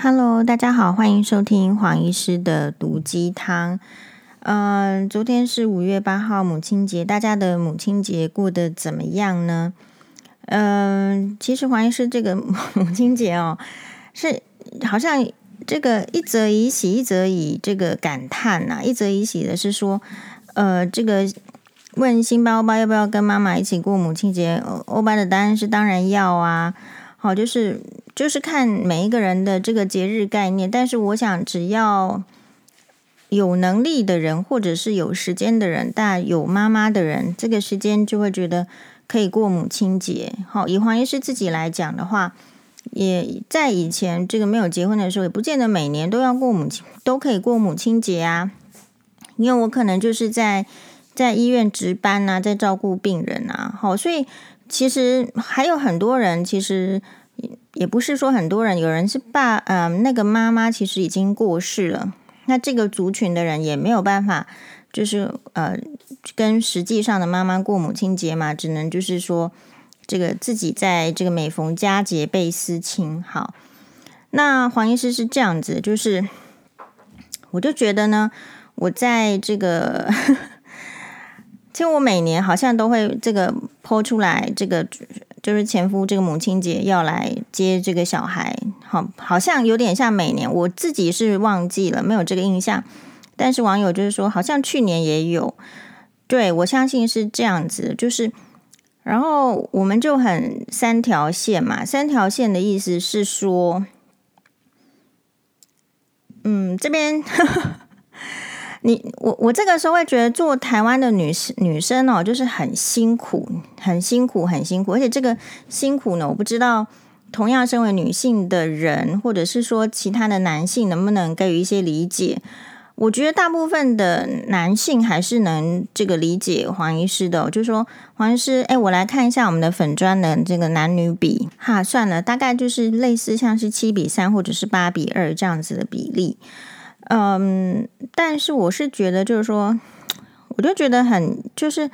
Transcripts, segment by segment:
Hello，大家好，欢迎收听黄医师的毒鸡汤。嗯、昨天是五月八号母亲节，大家的母亲节过得怎么样呢？嗯、其实黄医师这个母亲节哦，是好像这个一则以喜，一则以这个感叹呐、一则以喜的是说，呃，这个问辛巴欧巴要不要跟妈妈一起过母亲节，欧巴的答案是当然要啊。好，就是就是看每一个人的这个节日概念，但是我想只要有能力的人，或者是有时间的人，但有妈妈的人，这个时间就会觉得可以过母亲节。好，以黄医师自己来讲的话，也在以前这个没有结婚的时候，也不见得每年都要过母亲，都可以过母亲节啊。因为我可能就是在在医院值班啊，在照顾病人啊，好，所以。其实还有很多人，其实也不是说很多人，有人是爸，嗯、那个妈妈其实已经过世了，那这个族群的人也没有办法，就是呃，跟实际上的妈妈过母亲节嘛，只能就是说，这个自己在这个每逢佳节倍思亲。好，那黄医师是这样子，就是我就觉得呢，我在这个。其实我每年好像都会这个剖出来，这个就是前夫这个母亲节要来接这个小孩，好，好像有点像每年，我自己是忘记了，没有这个印象。但是网友就是说，好像去年也有，对，我相信是这样子，就是，然后我们就很三条线嘛，三条线的意思是说，嗯，这边。你我我这个时候会觉得做台湾的女女生哦，就是很辛苦，很辛苦，很辛苦。而且这个辛苦呢，我不知道同样身为女性的人，或者是说其他的男性，能不能给予一些理解？我觉得大部分的男性还是能这个理解黄医师的，就说黄医师，哎，我来看一下我们的粉砖的这个男女比，哈，算了，大概就是类似像是七比三或者是八比二这样子的比例。嗯，但是我是觉得，就是说，我就觉得很，就是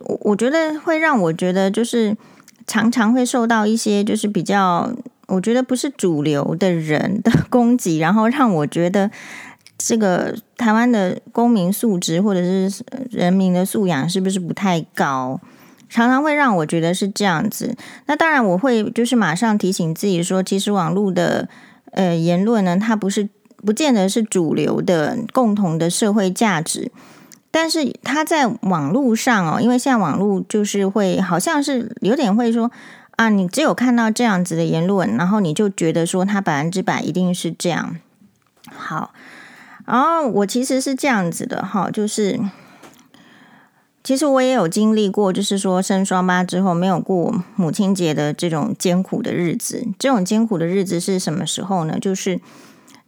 我我觉得会让我觉得，就是常常会受到一些，就是比较，我觉得不是主流的人的 攻击，然后让我觉得这个台湾的公民素质或者是人民的素养是不是不太高？常常会让我觉得是这样子。那当然，我会就是马上提醒自己说，其实网络的呃言论呢，它不是。不见得是主流的共同的社会价值，但是他在网络上哦，因为现在网络就是会好像是有点会说啊，你只有看到这样子的言论，然后你就觉得说他百分之百一定是这样。好，然后我其实是这样子的哈，就是其实我也有经历过，就是说生双胞之后没有过母亲节的这种艰苦的日子。这种艰苦的日子是什么时候呢？就是。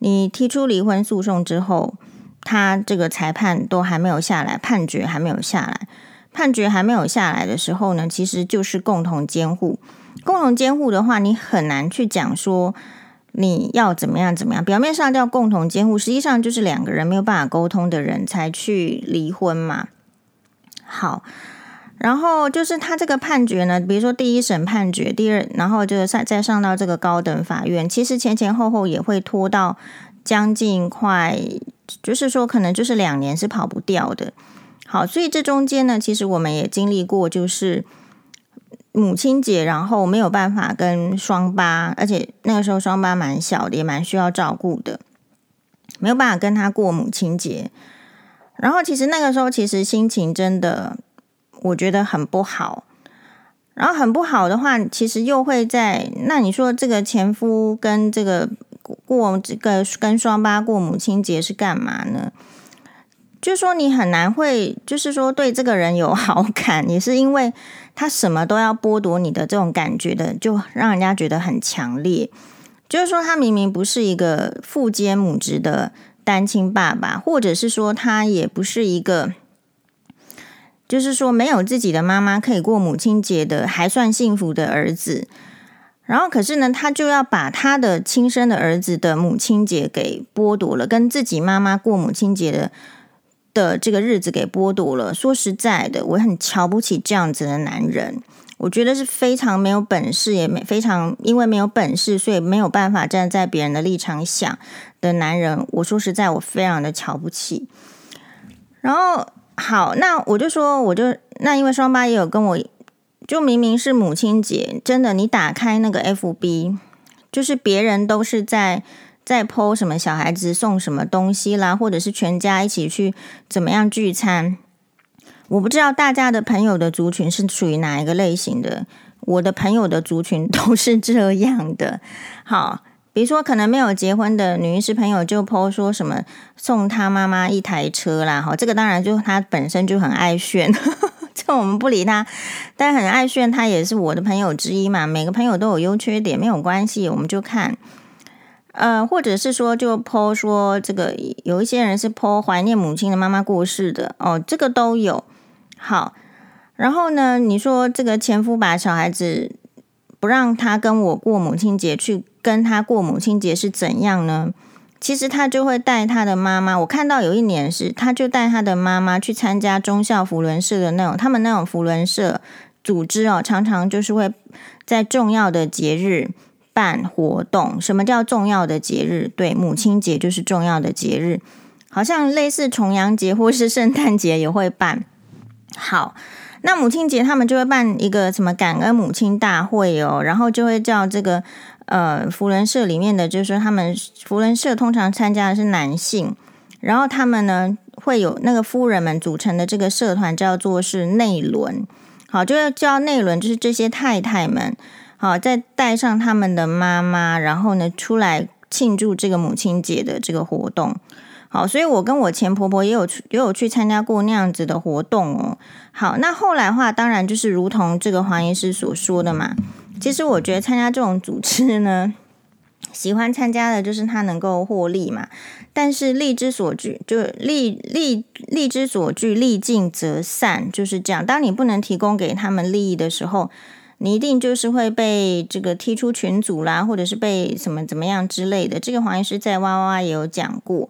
你提出离婚诉讼之后，他这个裁判都还没有下来，判决还没有下来，判决还没有下来的时候呢，其实就是共同监护。共同监护的话，你很难去讲说你要怎么样怎么样。表面上叫共同监护，实际上就是两个人没有办法沟通的人才去离婚嘛。好。然后就是他这个判决呢，比如说第一审判决，第二，然后就是再再上到这个高等法院，其实前前后后也会拖到将近快，就是说可能就是两年是跑不掉的。好，所以这中间呢，其实我们也经历过，就是母亲节，然后没有办法跟双八，而且那个时候双八蛮小的，也蛮需要照顾的，没有办法跟他过母亲节。然后其实那个时候，其实心情真的。我觉得很不好，然后很不好的话，其实又会在那你说这个前夫跟这个过这个跟双八过母亲节是干嘛呢？就是说你很难会，就是说对这个人有好感，也是因为他什么都要剥夺你的这种感觉的，就让人家觉得很强烈。就是说他明明不是一个父兼母职的单亲爸爸，或者是说他也不是一个。就是说，没有自己的妈妈可以过母亲节的，还算幸福的儿子。然后，可是呢，他就要把他的亲生的儿子的母亲节给剥夺了，跟自己妈妈过母亲节的的这个日子给剥夺了。说实在的，我很瞧不起这样子的男人。我觉得是非常没有本事，也没非常因为没有本事，所以没有办法站在别人的立场想的男人。我说实在，我非常的瞧不起。然后好，那我就说，我就那因为双八也有跟我，就明明是母亲节，真的，你打开那个 FB，就是别人都是在在 po 什么小孩子送什么东西啦，或者是全家一起去怎么样聚餐。我不知道大家的朋友的族群是属于哪一个类型的，我的朋友的族群都是这样的。好，比如说可能没有结婚的女医师朋友就 po 说什么送她妈妈一台车啦，哈，这个当然就她本身就很爱炫，这我们不理她，但很爱炫，她也是我的朋友之一嘛。每个朋友都有优缺点，没有关系，我们就看。呃，或者是说就 po 说这个有一些人是 po 怀念母亲的妈妈过世的哦，这个都有。好，然后呢，你说这个前夫把小孩子不让他跟我过母亲节，去跟他过母亲节是怎样呢？其实他就会带他的妈妈。我看到有一年是，他就带他的妈妈去参加中校扶轮社的那种，他们那种扶轮社组织哦，常常就是会在重要的节日办活动。什么叫重要的节日？对，母亲节就是重要的节日，好像类似重阳节或是圣诞节也会办。好，那母亲节他们就会办一个什么感恩母亲大会哦，然后就会叫这个呃扶轮社里面的，就是说他们扶轮社通常参加的是男性，然后他们呢会有那个夫人们组成的这个社团叫做是内轮，好，就要叫内轮，就是这些太太们，好，再带上他们的妈妈，然后呢出来庆祝这个母亲节的这个活动。好，所以我跟我前婆婆也有，也有去参加过那样子的活动哦。好，那后来话，当然就是如同这个黄医师所说的嘛。其实我觉得参加这种组织呢，喜欢参加的就是他能够获利嘛。但是利之所据，就利利利之所据，利尽则散，就是这样。当你不能提供给他们利益的时候，你一定就是会被这个踢出群组啦，或者是被什么怎么样之类的。这个黄医师在哇哇哇也有讲过。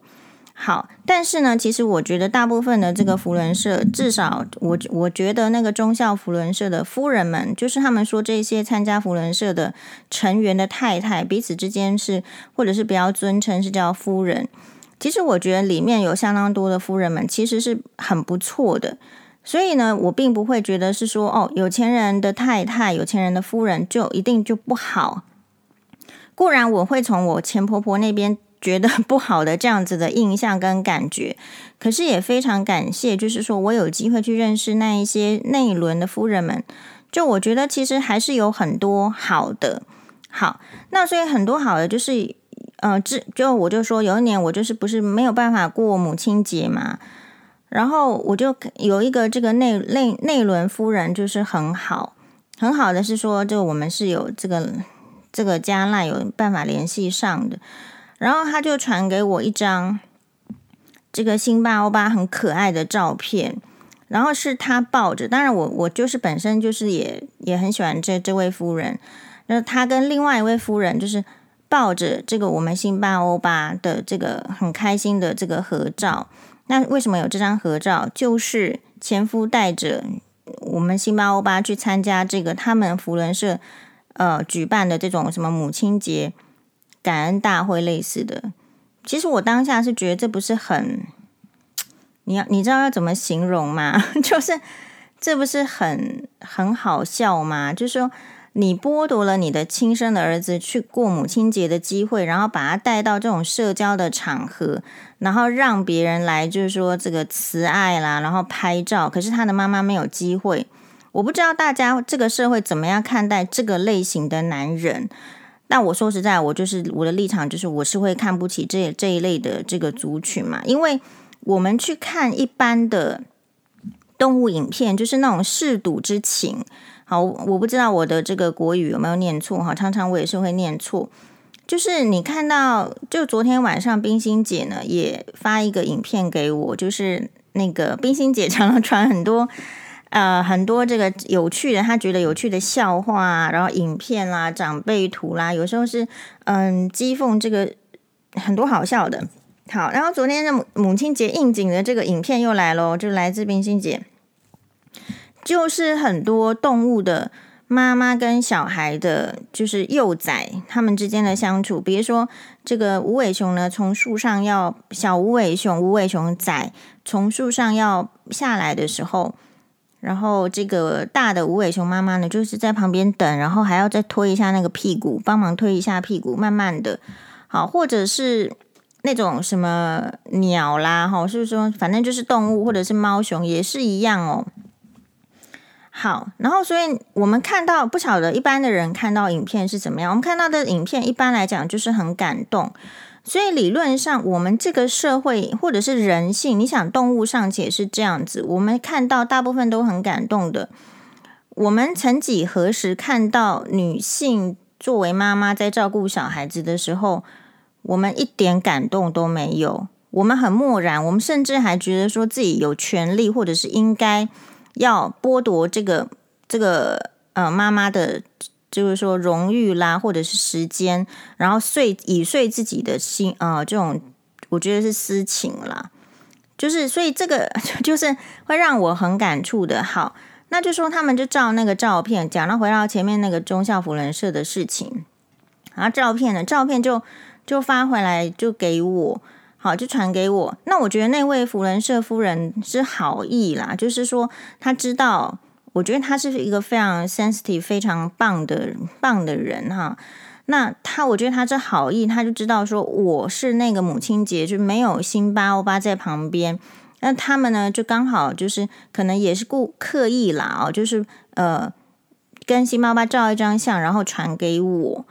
好，但是呢，其实我觉得大部分的这个福伦社，至少我我觉得那个中校福伦社的夫人们，就是他们说这些参加福伦社的成员的太太，彼此之间是，或者是比较尊称是叫夫人。其实我觉得里面有相当多的夫人们，其实是很不错的。所以呢，我并不会觉得是说哦，有钱人的太太，有钱人的夫人就一定就不好。固然我会从我前婆婆那边。觉得 不好的这样子的印象跟感觉，可是也非常感谢，就是说我有机会去认识那一些内轮的夫人们，就我觉得其实还是有很多好的。好，那所以很多好的就是，呃，就就我就说有一年我就是不是没有办法过母亲节嘛，然后我就有一个这个内内内轮夫人就是很好，很好的是说，就我们是有这个这个加赖有办法联系上的。然后他就传给我一张这个辛巴欧巴很可爱的照片，然后是他抱着，当然我我就是本身就是也也很喜欢这这位夫人，然后他跟另外一位夫人就是抱着这个我们辛巴欧巴的这个很开心的这个合照。那为什么有这张合照？就是前夫带着我们辛巴欧巴去参加这个他们福伦社呃举办的这种什么母亲节。感恩大会类似的，其实我当下是觉得这不是很，你要你知道要怎么形容吗？就是这不是很很好笑吗？就是说你剥夺了你的亲生的儿子去过母亲节的机会，然后把他带到这种社交的场合，然后让别人来就是说这个慈爱啦，然后拍照，可是他的妈妈没有机会。我不知道大家这个社会怎么样看待这个类型的男人。那我说实在，我就是我的立场就是，我是会看不起这这一类的这个族群嘛，因为我们去看一般的动物影片，就是那种嗜赌之情。好，我不知道我的这个国语有没有念错哈，常常我也是会念错。就是你看到，就昨天晚上冰心姐呢也发一个影片给我，就是那个冰心姐 常常传很多。呃，很多这个有趣的，他觉得有趣的笑话，然后影片啦、长辈图啦，有时候是嗯讥讽这个很多好笑的。好，然后昨天的母母亲节应景的这个影片又来喽，就来自冰心姐，就是很多动物的妈妈跟小孩的，就是幼崽他们之间的相处。比如说，这个无尾熊呢，从树上要小无尾熊、无尾熊崽从树上要下来的时候，然后这个大的无尾熊妈妈呢，就是在旁边等，然后还要再推一下那个屁股，帮忙推一下屁股，慢慢的，好，或者是那种什么鸟啦，哈，是不是说，反正就是动物，或者是猫熊也是一样哦。好，然后所以我们看到不晓得一般的人看到影片是怎么样？我们看到的影片一般来讲就是很感动，所以理论上我们这个社会或者是人性，你想动物尚且是这样子，我们看到大部分都很感动的。我们曾几何时看到女性作为妈妈在照顾小孩子的时候，我们一点感动都没有，我们很漠然，我们甚至还觉得说自己有权利或者是应该。要剥夺这个这个呃妈妈的，就是说荣誉啦，或者是时间，然后碎以碎自己的心啊、呃，这种我觉得是私情啦。就是所以这个 就是会让我很感触的。好，那就说他们就照那个照片讲，到回到前面那个忠孝扶轮社的事情，然后照片呢，照片就就发回来就给我。好，就传给我。那我觉得那位扶轮社夫人是好意啦，就是说他知道，我觉得他是一个非常 sensitive、非常棒的棒的人哈。那他，我觉得他这好意，他就知道说我是那个母亲节就没有辛巴欧巴在旁边。那他们呢，就刚好就是可能也是故刻意啦哦，就是呃跟辛巴欧巴照一张相，然后传给我。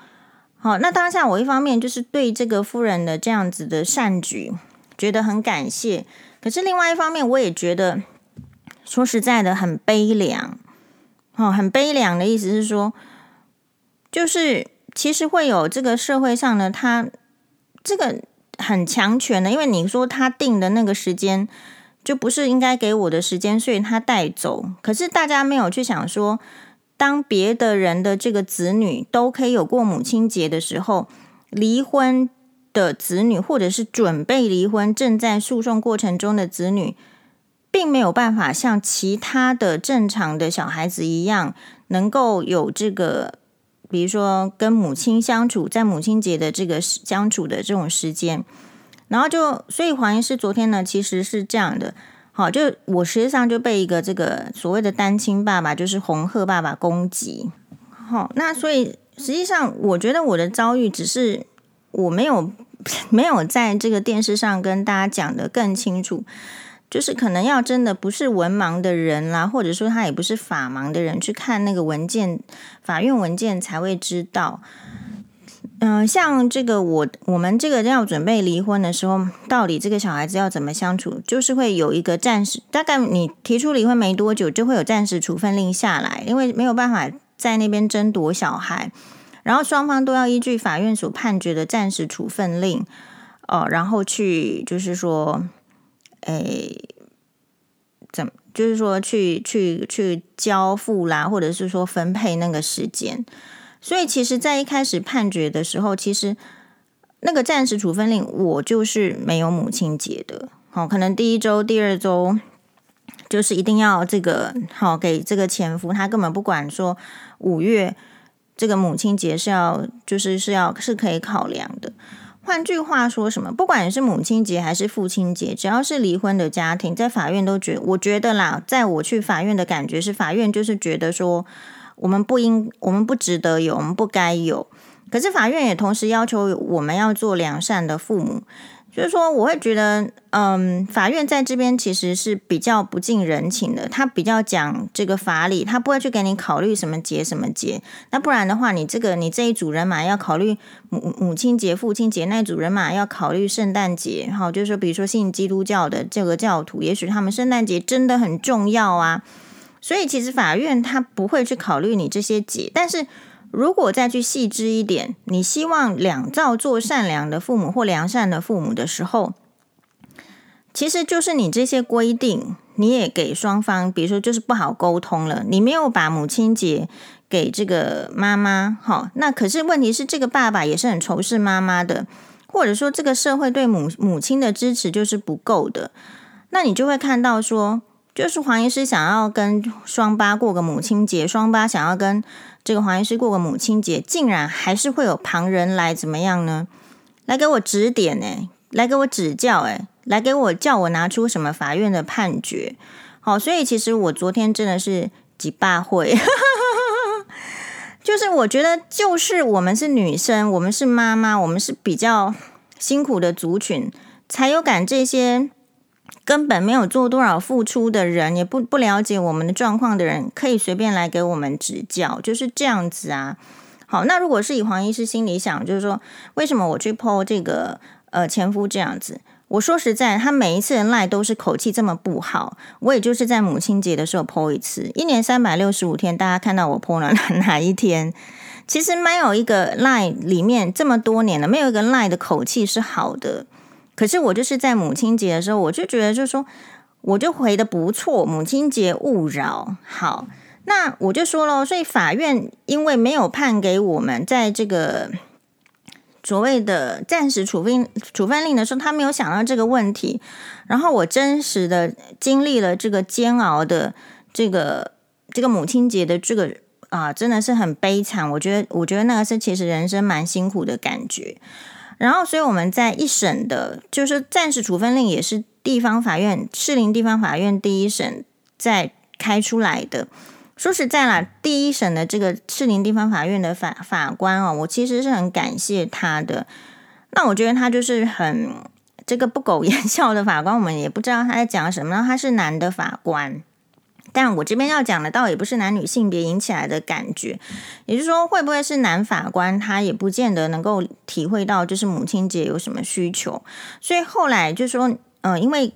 好，那当下我一方面就是对这个夫人的这样子的善举觉得很感谢，可是另外一方面我也觉得说实在的很悲凉。哦，很悲凉的意思是说，就是其实会有这个社会上呢，他这个很强权的，因为你说他定的那个时间就不是应该给我的时间，所以他带走。可是大家没有去想说。当别的人的这个子女都可以有过母亲节的时候，离婚的子女或者是准备离婚、正在诉讼过程中的子女，并没有办法像其他的正常的小孩子一样，能够有这个，比如说跟母亲相处，在母亲节的这个相处的这种时间。然后就，所以黄医师昨天呢，其实是这样的。好，就我实际上就被一个这个所谓的单亲爸爸，就是红鹤爸爸攻击。好，那所以实际上我觉得我的遭遇只是我没有 没有在这个电视上跟大家讲得更清楚，就是可能要真的不是文盲的人啦，或者说他也不是法盲的人去看那个文件，法院文件才会知道。嗯、像这个我我们这个要准备离婚的时候，到底这个小孩子要怎么相处？就是会有一个暂时，大概你提出离婚没多久，就会有暂时处分令下来，因为没有办法在那边争夺小孩，然后双方都要依据法院所判决的暂时处分令，哦，然后去就是说，诶，怎就是说去去去交付啦，或者是说分配那个时间。所以，其实，在一开始判决的时候，其实那个暂时处分令，我就是没有母亲节的。好，可能第一周、第二周就是一定要这个好给这个前夫，他根本不管说五月这个母亲节是要就是是要是可以考量的。换句话说，什么？不管是母亲节还是父亲节，只要是离婚的家庭，在法院都觉，我觉得啦，在我去法院的感觉是，法院就是觉得说。我们不应，我们不值得有，我们不该有。可是法院也同时要求我们要做良善的父母，就是说，我会觉得，嗯，法院在这边其实是比较不近人情的。他比较讲这个法理，他不会去给你考虑什么节什么节。那不然的话，你这个你这一组人马要考虑母母亲节、父亲节，那一组人马要考虑圣诞节。好，就是说，比如说信基督教的这个教徒，也许他们圣诞节真的很重要啊。所以，其实法院他不会去考虑你这些节，但是如果再去细致一点，你希望两造做善良的父母或良善的父母的时候，其实就是你这些规定，你也给双方，比如说就是不好沟通了，你没有把母亲节给这个妈妈，好，那可是问题是这个爸爸也是很仇视妈妈的，或者说这个社会对母母亲的支持就是不够的，那你就会看到说。就是黄医师想要跟双八过个母亲节，双八想要跟这个黄医师过个母亲节，竟然还是会有旁人来怎么样呢？来给我指点呢？来给我指教哎？来给我叫我拿出什么法院的判决？好，所以其实我昨天真的是几霸会，就是我觉得，就是我们是女生，我们是妈妈，我们是比较辛苦的族群，才有感这些。根本没有做多少付出的人，也不不了解我们的状况的人，可以随便来给我们指教，就是这样子啊。好，那如果是以黄医师心里想，就是说，为什么我去 po 这个呃前夫这样子？我说实在，他每一次的赖都是口气这么不好，我也就是在母亲节的时候 po 一次，一年三百六十五天，大家看到我 po 了哪 哪一天？其实没有一个赖里面这么多年了，没有一个赖的口气是好的。可是我就是在母亲节的时候，我就觉得就说，我就回的不错。母亲节勿扰，好，那我就说了，所以法院因为没有判给我们在这个所谓的暂时处分处分令的时候，他没有想到这个问题。然后我真实的经历了这个煎熬的这个这个母亲节的这个啊，真的是很悲惨。我觉得，我觉得那个是其实人生蛮辛苦的感觉。然后，所以我们在一审的，就是暂时处分令，也是地方法院士林地方法院第一审在开出来的。说实在啦，第一审的这个士林地方法院的法法官哦，我其实是很感谢他的。那我觉得他就是很这个不苟言笑的法官，我们也不知道他在讲什么。然后他是男的法官。但我这边要讲的倒也不是男女性别引起来的感觉，也就是说，会不会是男法官他也不见得能够体会到就是母亲节有什么需求，所以后来就说，呃，因为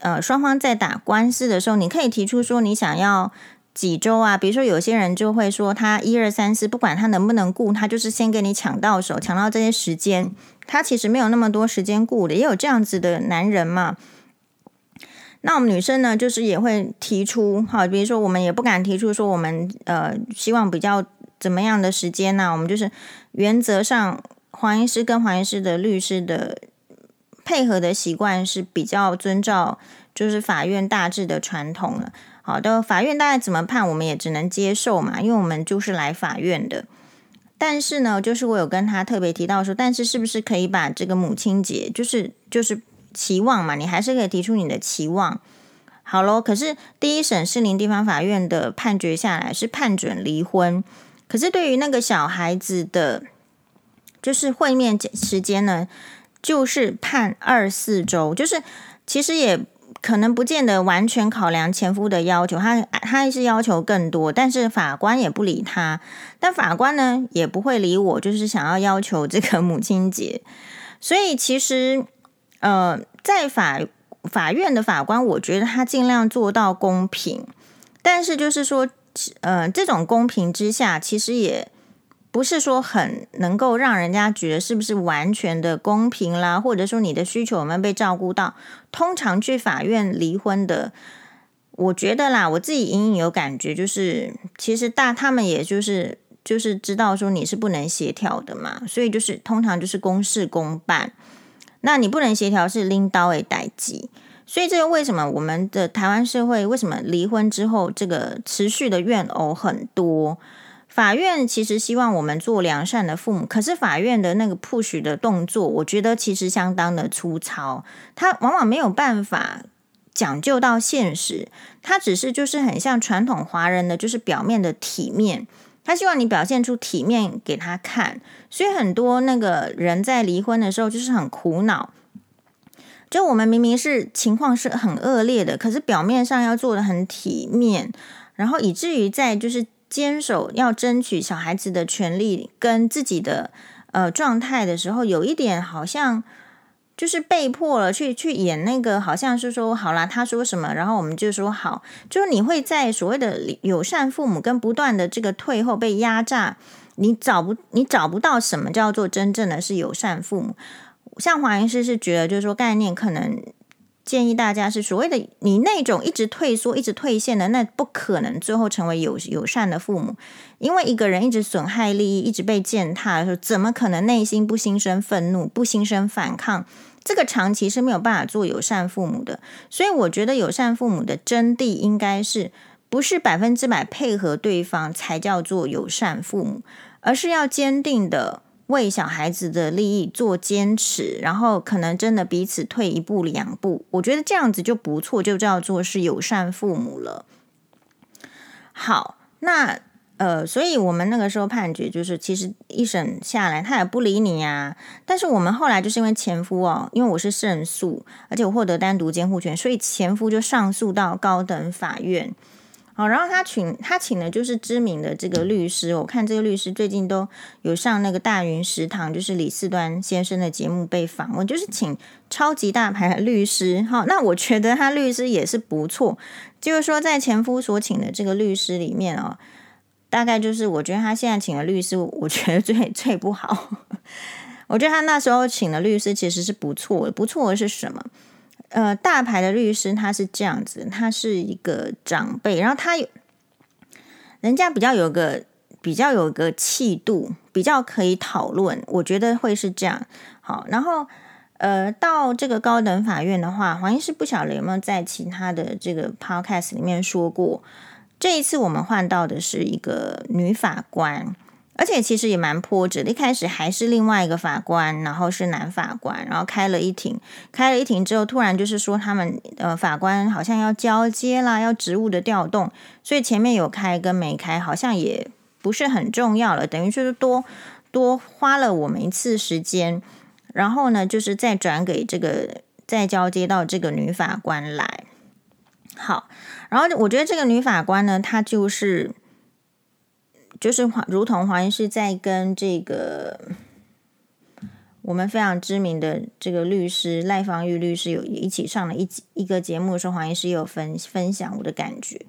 呃双方在打官司的时候，你可以提出说你想要几周啊，比如说有些人就会说他一二三四，不管他能不能顾，他就是先给你抢到手，抢到这些时间，他其实没有那么多时间顾的，也有这样子的男人嘛。那我们女生呢，就是也会提出，好，比如说我们也不敢提出说我们呃希望比较怎么样的时间呢？我们就是原则上，黄医师跟黄医师的律师的配合的习惯是比较遵照就是法院大致的传统了。好的，法院大概怎么判，我们也只能接受嘛，因为我们就是来法院的。但是呢，就是我有跟他特别提到说，但是是不是可以把这个母亲节，就是就是。期望嘛，你还是可以提出你的期望。好喽，可是第一审士林地方法院的判决下来是判准离婚，可是对于那个小孩子的，就是会面时间呢，就是判二四周，就是其实也可能不见得完全考量前夫的要求，他他还是要求更多，但是法官也不理他，但法官呢也不会理我，就是想要要求这个母亲节，所以其实。呃，在法法院的法官，我觉得他尽量做到公平，但是就是说，呃，这种公平之下，其实也不是说很能够让人家觉得是不是完全的公平啦，或者说你的需求有没有被照顾到。通常去法院离婚的，我觉得啦，我自己隐隐有感觉，就是其实大他们也就是就是知道说你是不能协调的嘛，所以就是通常就是公事公办。那你不能协调是拎刀诶代志，所以这个为什么我们的台湾社会为什么离婚之后这个持续的怨偶很多？法院其实希望我们做良善的父母，可是法院的那个 push 的动作，我觉得其实相当的粗糙，他往往没有办法讲究到现实，他只是就是很像传统华人的就是表面的体面。他希望你表现出体面给他看，所以很多那个人在离婚的时候就是很苦恼。就我们明明是情况是很恶劣的，可是表面上要做的很体面，然后以至于在就是坚守要争取小孩子的权利跟自己的呃状态的时候，有一点好像。就是被迫了去去演那个，好像是说好啦，他说什么，然后我们就说好。就是你会在所谓的友善父母跟不断的这个退后被压榨，你找不你找不到什么叫做真正的是友善父母。像黄医师是觉得，就是说概念可能建议大家是所谓的你那种一直退缩、一直退线的，那不可能最后成为友友善的父母，因为一个人一直损害利益、一直被践踏的时候，怎么可能内心不心生愤怒、不心生反抗？这个长期是没有办法做友善父母的，所以我觉得友善父母的真谛应该是不是百分之百配合对方才叫做友善父母，而是要坚定的为小孩子的利益做坚持，然后可能真的彼此退一步两步，我觉得这样子就不错，就叫做是友善父母了。好，那。呃，所以我们那个时候判决就是，其实一审下来他也不理你啊。但是我们后来就是因为前夫哦，因为我是胜诉，而且我获得单独监护权，所以前夫就上诉到高等法院。好，然后他请他请的就是知名的这个律师，我看这个律师最近都有上那个大云食堂，就是李四端先生的节目被访问，就是请超级大牌的律师。好，那我觉得他律师也是不错，就是说在前夫所请的这个律师里面哦。大概就是，我觉得他现在请的律师，我觉得最最不好。我觉得他那时候请的律师其实是不错的，不错的是什么？呃，大牌的律师他是这样子，他是一个长辈，然后他有人家比较有个比较有个气度，比较可以讨论。我觉得会是这样。好，然后呃，到这个高等法院的话，黄医师不晓得有没有在其他的这个 podcast 里面说过。这一次我们换到的是一个女法官，而且其实也蛮波折。一开始还是另外一个法官，然后是男法官，然后开了一庭，开了一庭之后，突然就是说他们呃法官好像要交接啦，要职务的调动，所以前面有开跟没开好像也不是很重要了，等于就是多多花了我们一次时间，然后呢就是再转给这个再交接到这个女法官来，好。然后我觉得这个女法官呢，她就是就是黄，如同黄医师在跟这个我们非常知名的这个律师赖芳玉律师有一起上了一一个节目的时候，黄医师也有分分享我的感觉。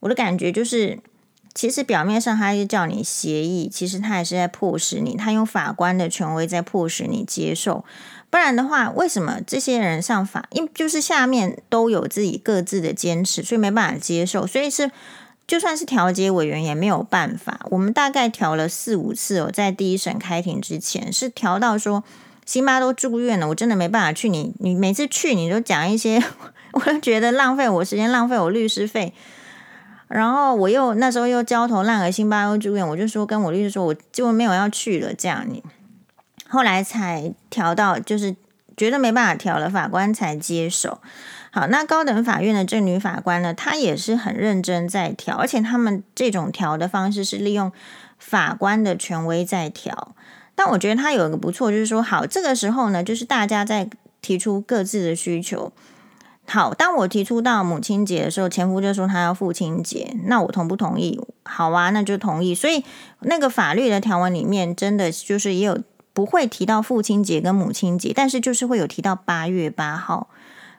我的感觉就是，其实表面上他是叫你协议，其实他也是在迫使你，他用法官的权威在迫使你接受。不然的话，为什么这些人上法？因就是下面都有自己各自的坚持，所以没办法接受。所以是就算是调解委员也没有办法。我们大概调了四五次哦，在第一审开庭之前是调到说，辛巴都住院了，我真的没办法去。你你每次去你都讲一些，我就觉得浪费我时间，浪费我律师费。然后我又那时候又焦头烂额，辛巴又住院，我就说跟我律师说，我就没有要去了。这样你。后来才调到，就是觉得没办法调了，法官才接手。好，那高等法院的这女法官呢，她也是很认真在调，而且他们这种调的方式是利用法官的权威在调。但我觉得她有一个不错，就是说，好，这个时候呢，就是大家在提出各自的需求。好，当我提出到母亲节的时候，前夫就说他要父亲节，那我同不同意？好啊，那就同意。所以那个法律的条文里面，真的就是也有。不会提到父亲节跟母亲节，但是就是会有提到八月八号。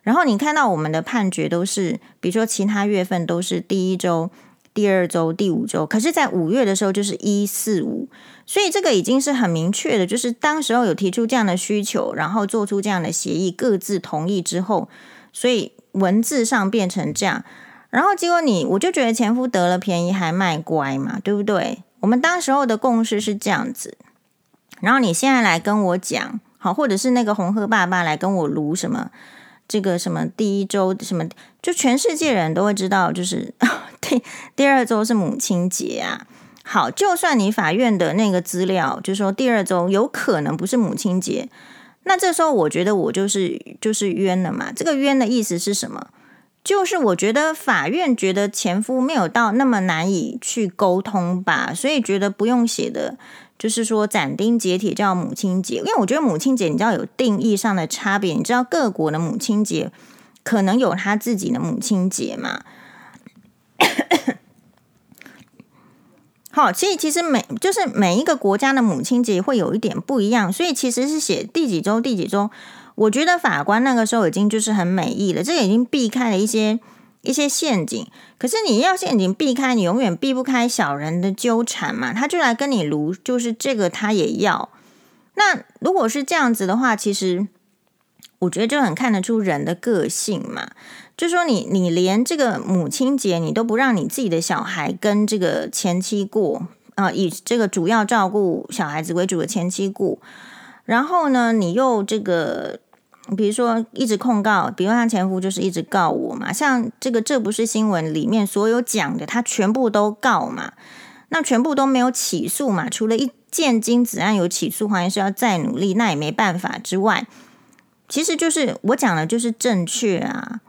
然后你看到我们的判决都是，比如说其他月份都是第一周、第二周、第五周，可是，在五月的时候就是一四五，所以这个已经是很明确的，就是当时候有提出这样的需求，然后做出这样的协议，各自同意之后，所以文字上变成这样。然后结果你，我就觉得前夫得了便宜还卖乖嘛，对不对？我们当时候的共识是这样子。然后你现在来跟我讲，好，或者是那个红鹤爸爸来跟我卢什么，这个什么第一周什么，就全世界人都会知道，就是 第第二周是母亲节啊。好，就算你法院的那个资料就说第二周有可能不是母亲节，那这时候我觉得我就是就是冤了嘛。这个冤的意思是什么？就是我觉得法院觉得前夫没有到那么难以去沟通吧，所以觉得不用写的。就是说斩钉截铁叫母亲节，因为我觉得母亲节你知道有定义上的差别，你知道各国的母亲节可能有他自己的母亲节嘛？好，其实其实每就是每一个国家的母亲节会有一点不一样，所以其实是写第几周第几周，我觉得法官那个时候已经就是很美意了，这已经避开了一些。一些陷阱，可是你要陷阱避开，你永远避不开小人的纠缠嘛。他就来跟你卢，就是这个他也要。那如果是这样子的话，其实我觉得就很看得出人的个性嘛。就说你，你连这个母亲节你都不让你自己的小孩跟这个前妻过啊，以这个主要照顾小孩子为主的前妻过，然后呢，你又这个。比如说一直控告，比如像前夫就是一直告我嘛，像这个这不是新闻里面所有讲的，他全部都告嘛，那全部都没有起诉嘛，除了一件金子案有起诉，黄医师要再努力，那也没办法之外，其实就是我讲的就是正确啊，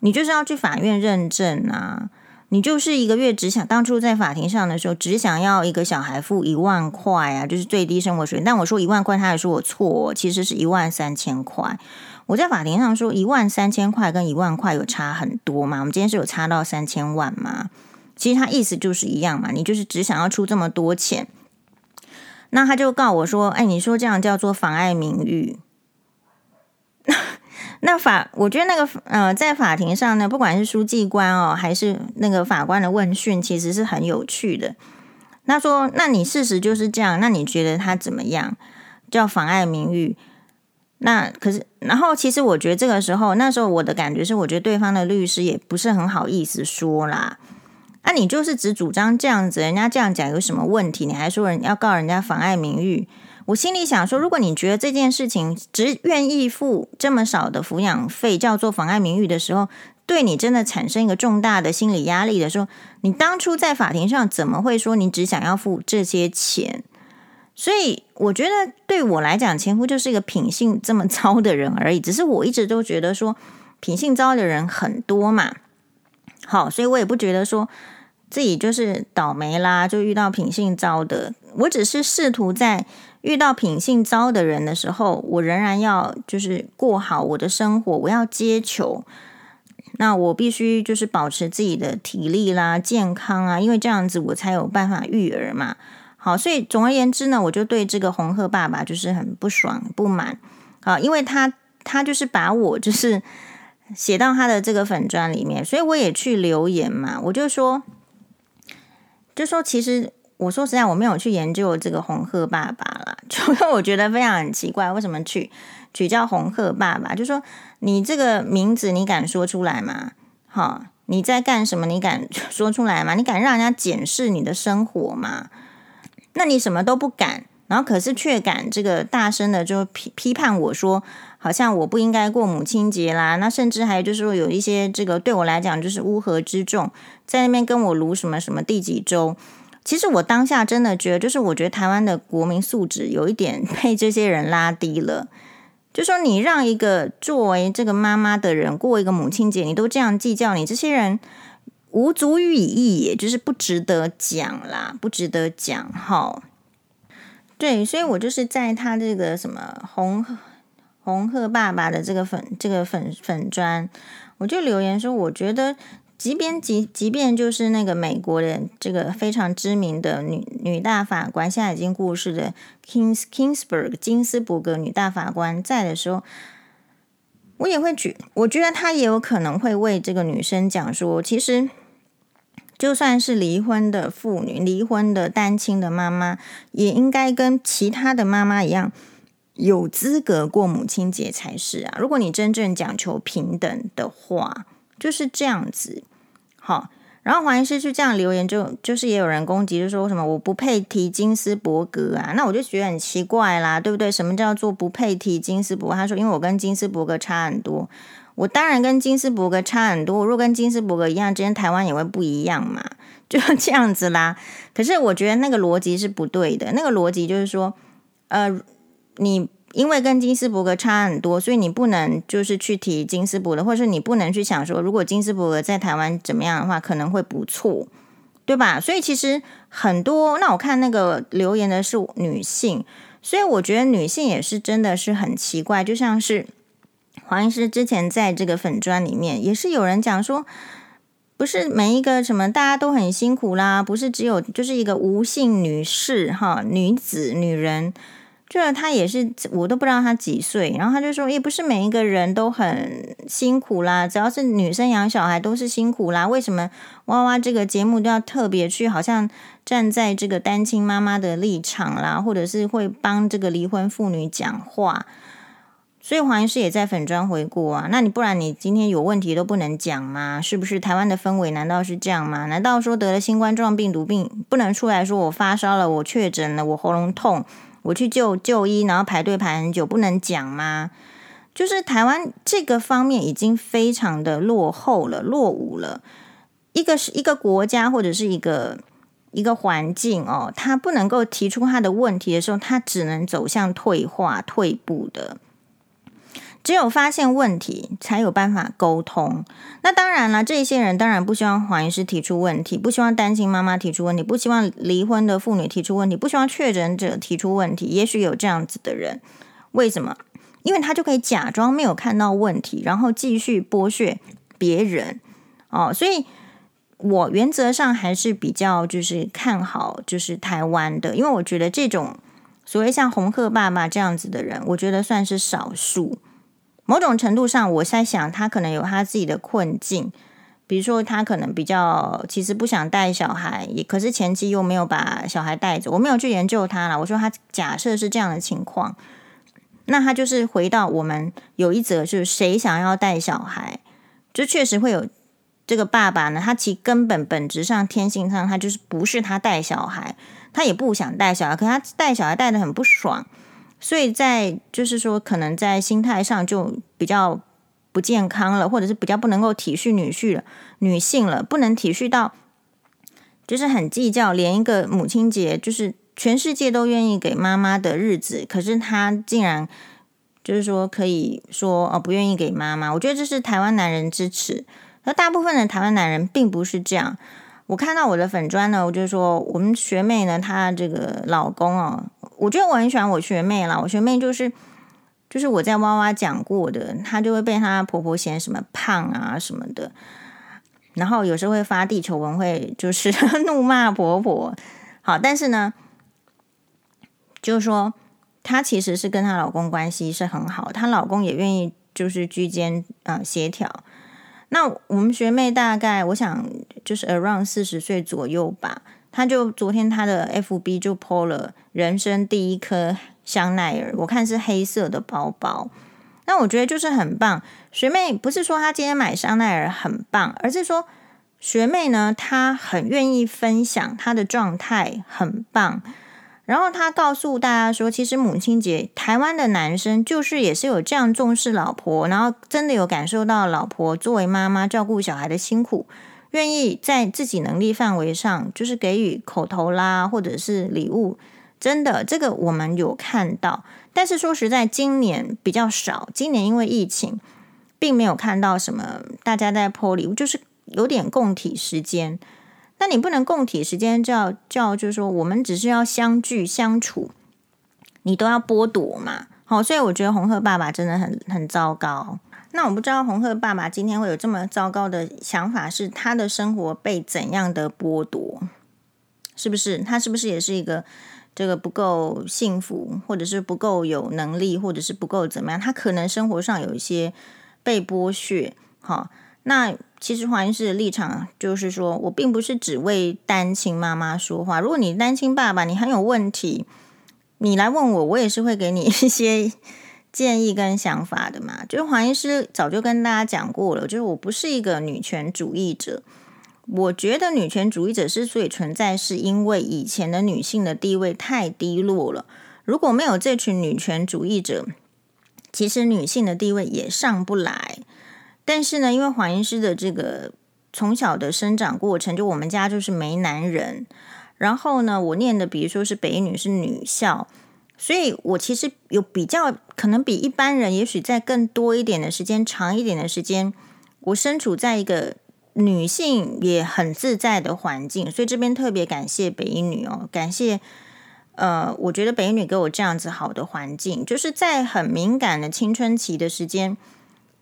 你就是要去法院认证啊。你就是一个月只想当初在法庭上的时候，只想要一个小孩付一万块啊，就是最低生活水平。但我说一万块，他还说我错，其实是一万三千块。我在法庭上说一万三千块跟一万块有差很多嘛？我们今天是有差到三千万吗？其实他意思就是一样嘛，你就是只想要出这么多钱。那他就告我说：“哎，你说这样叫做妨碍名誉。”那法，我觉得那个呃，在法庭上呢，不管是书记官哦，还是那个法官的问讯，其实是很有趣的。他说：“那你事实就是这样，那你觉得他怎么样？叫妨碍名誉？那可是，然后其实我觉得这个时候，那时候我的感觉是，我觉得对方的律师也不是很好意思说啦。啊，你就是只主张这样子，人家这样讲有什么问题？你还说人要告人家妨碍名誉？”我心里想说，如果你觉得这件事情只愿意付这么少的抚养费叫做妨碍名誉的时候，对你真的产生一个重大的心理压力的时候，你当初在法庭上怎么会说你只想要付这些钱？所以我觉得对我来讲，前夫就是一个品性这么糟的人而已。只是我一直都觉得说品性糟的人很多嘛，好，所以我也不觉得说自己就是倒霉啦，就遇到品性糟的。我只是试图在。遇到品性糟的人的时候，我仍然要就是过好我的生活，我要接球。那我必须就是保持自己的体力啦、健康啊，因为这样子我才有办法育儿嘛。好，所以总而言之呢，我就对这个红鹤爸爸就是很不爽、不满啊，因为他他就是把我就是写到他的这个粉专里面，所以我也去留言嘛，我就说，就说其实。我说实在，我没有去研究这个红鹤爸爸啦，就因为我觉得非常很奇怪，为什么取取叫红鹤爸爸？就说你这个名字，你敢说出来吗？好，你在干什么？你敢 说出来吗？你敢让人家检视你的生活吗？那你什么都不敢，然后可是却敢这个大声的就批批判我说，好像我不应该过母亲节啦。那甚至还有就是说有一些这个对我来讲就是乌合之众，在那边跟我卢什么什么第几周。其实我当下真的觉得，就是我觉得台湾的国民素质有一点 被这些人拉低了。就说你让一个作为这个妈妈的人过一个母亲节，你都这样计较，你这些人无足语义，也就是不值得讲啦，不值得讲。好，对，所以我就是在他这个什么红红鹤爸爸的这个粉这个粉粉砖，我就留言说，我觉得。即便即即便就是那个美国的这个非常知名的女女大法官，现在已经过世的 Kings Kingsburg 金斯伯格女大法官在的时候，我也会举，我觉得她也有可能会为这个女生讲说，其实就算是离婚的妇女、离婚的单亲的妈妈，也应该跟其他的妈妈一样，有资格过母亲节才是啊！如果你真正讲求平等的话，就是这样子。好，然后黄医师就这样留言就，就是也有人攻击，就说什么我不配提金斯伯格啊，那我就觉得很奇怪啦，对不对？什么叫做不配提金斯伯？他说，因为我跟金斯伯格差很多，我当然跟金斯伯格差很多。如果跟金斯伯格一样，今天台湾也会不一样嘛，就这样子啦。可是我觉得那个逻辑是不对的，那个逻辑就是说，呃，你。因为跟金斯伯格差很多，所以你不能就是去提金斯伯格，或者是你不能去想说，如果金斯伯格在台湾怎么样的话，可能会不错，对吧？所以其实很多，那我看那个留言的是女性，所以我觉得女性也是真的是很奇怪，就像是黄医师之前在这个粉砖里面也是有人讲说，不是每一个什么大家都很辛苦啦，不是只有就是一个无性女士哈，女子女人。就是他也是，我都不知道他几岁。然后他就说，也不是每一个人都很辛苦啦，只要是女生养小孩都是辛苦啦。为什么哇哇这个节目都要特别去，好像站在这个单亲妈妈的立场啦，或者是会帮这个离婚妇女讲话？所以黄医师也在粉砖回顾啊。那你不然你今天有问题都不能讲吗？是不是台湾的氛围难道是这样吗？难道说得了新冠状病毒病不能出来说我发烧了，我确诊了，我喉咙痛？我去就就医，然后排队排很久，不能讲吗？就是台湾这个方面已经非常的落后了、落伍了。一个是一个国家或者是一个一个环境哦，他不能够提出他的问题的时候，他只能走向退化、退步的。只有发现问题，才有办法沟通。那当然了，这些人当然不希望黄医师提出问题，不希望单亲妈妈提出问题，不希望离婚的妇女提出问题，不希望确诊者提出问题。也许有这样子的人，为什么？因为他就可以假装没有看到问题，然后继续剥削别人。哦，所以我原则上还是比较就是看好就是台湾的，因为我觉得这种所谓像红鹤爸爸这样子的人，我觉得算是少数。某种程度上，我在想，他可能有他自己的困境，比如说，他可能比较其实不想带小孩，也可是前妻又没有把小孩带走。我没有去研究他了。我说他假设是这样的情况，那他就是回到我们有一则，就是谁想要带小孩，就确实会有这个爸爸呢。他其根本本质上、天性上，他就是不是他带小孩，他也不想带小孩，可他带小孩带得很不爽。所以在就是说，可能在心态上就比较不健康了，或者是比较不能够体恤女婿了、女性了，不能体恤到，就是很计较，连一个母亲节，就是全世界都愿意给妈妈的日子，可是他竟然就是说可以说哦，不愿意给妈妈。我觉得这是台湾男人之耻，而大部分的台湾男人并不是这样。我看到我的粉砖呢，我就说我们学妹呢，她这个老公哦。我觉得我很喜欢我学妹啦，我学妹就是就是我在哇哇讲过的，她就会被她婆婆嫌什么胖啊什么的，然后有时候会发地球文，会就是 怒骂婆婆。好，但是呢，就是说她其实是跟她老公关系是很好，她老公也愿意就是居间啊协调。那我们学妹大概我想就是 around 四十岁左右吧。她就昨天她的 FB 就 po 了人生第一颗香奈儿，我看是黑色的包包。那我觉得就是很棒。学妹不是说她今天买香奈儿很棒，而是说学妹呢，她很愿意分享她的状态很棒。然后他告诉大家说，其实母亲节台湾的男生就是也是有这样重视老婆，然后真的有感受到老婆作为妈妈照顾小孩的辛苦。愿意在自己能力范围上，就是给予口头啦，或者是礼物，真的，这个我们有看到。但是说实在，今年比较少。今年因为疫情，并没有看到什么大家在泼礼物，就是有点共体时间。那你不能共体时间，叫叫就是说，我们只是要相聚相处，你都要剥夺嘛？好，所以我觉得红鹤爸爸真的很很糟糕。那我不知道红鹤爸爸今天会有这么糟糕的想法，是他的生活被怎样的剥夺？是不是他是不是也是一个这个不够幸福，或者是不够有能力，或者是不够怎么样？他可能生活上有一些被剥削。好，那其实黄医师的立场就是说，我并不是只为单亲妈妈说话。如果你单亲爸爸，你很有问题，你来问我，我也是会给你一些。建议跟想法的嘛，就是黄医师早就跟大家讲过了，就是我不是一个女权主义者。我觉得女权主义者之所以存在，是因为以前的女性的地位太低落了。如果没有这群女权主义者，其实女性的地位也上不来。但是呢，因为黄医师的这个从小的生长过程，就我们家就是没男人。然后呢，我念的比如说是北一女是女校。所以，我其实有比较可能比一般人，也许在更多一点的时间、长一点的时间，我身处在一个女性也很自在的环境。所以这边特别感谢北一女哦，感谢呃，我觉得北一女给我这样子好的环境，就是在很敏感的青春期的时间，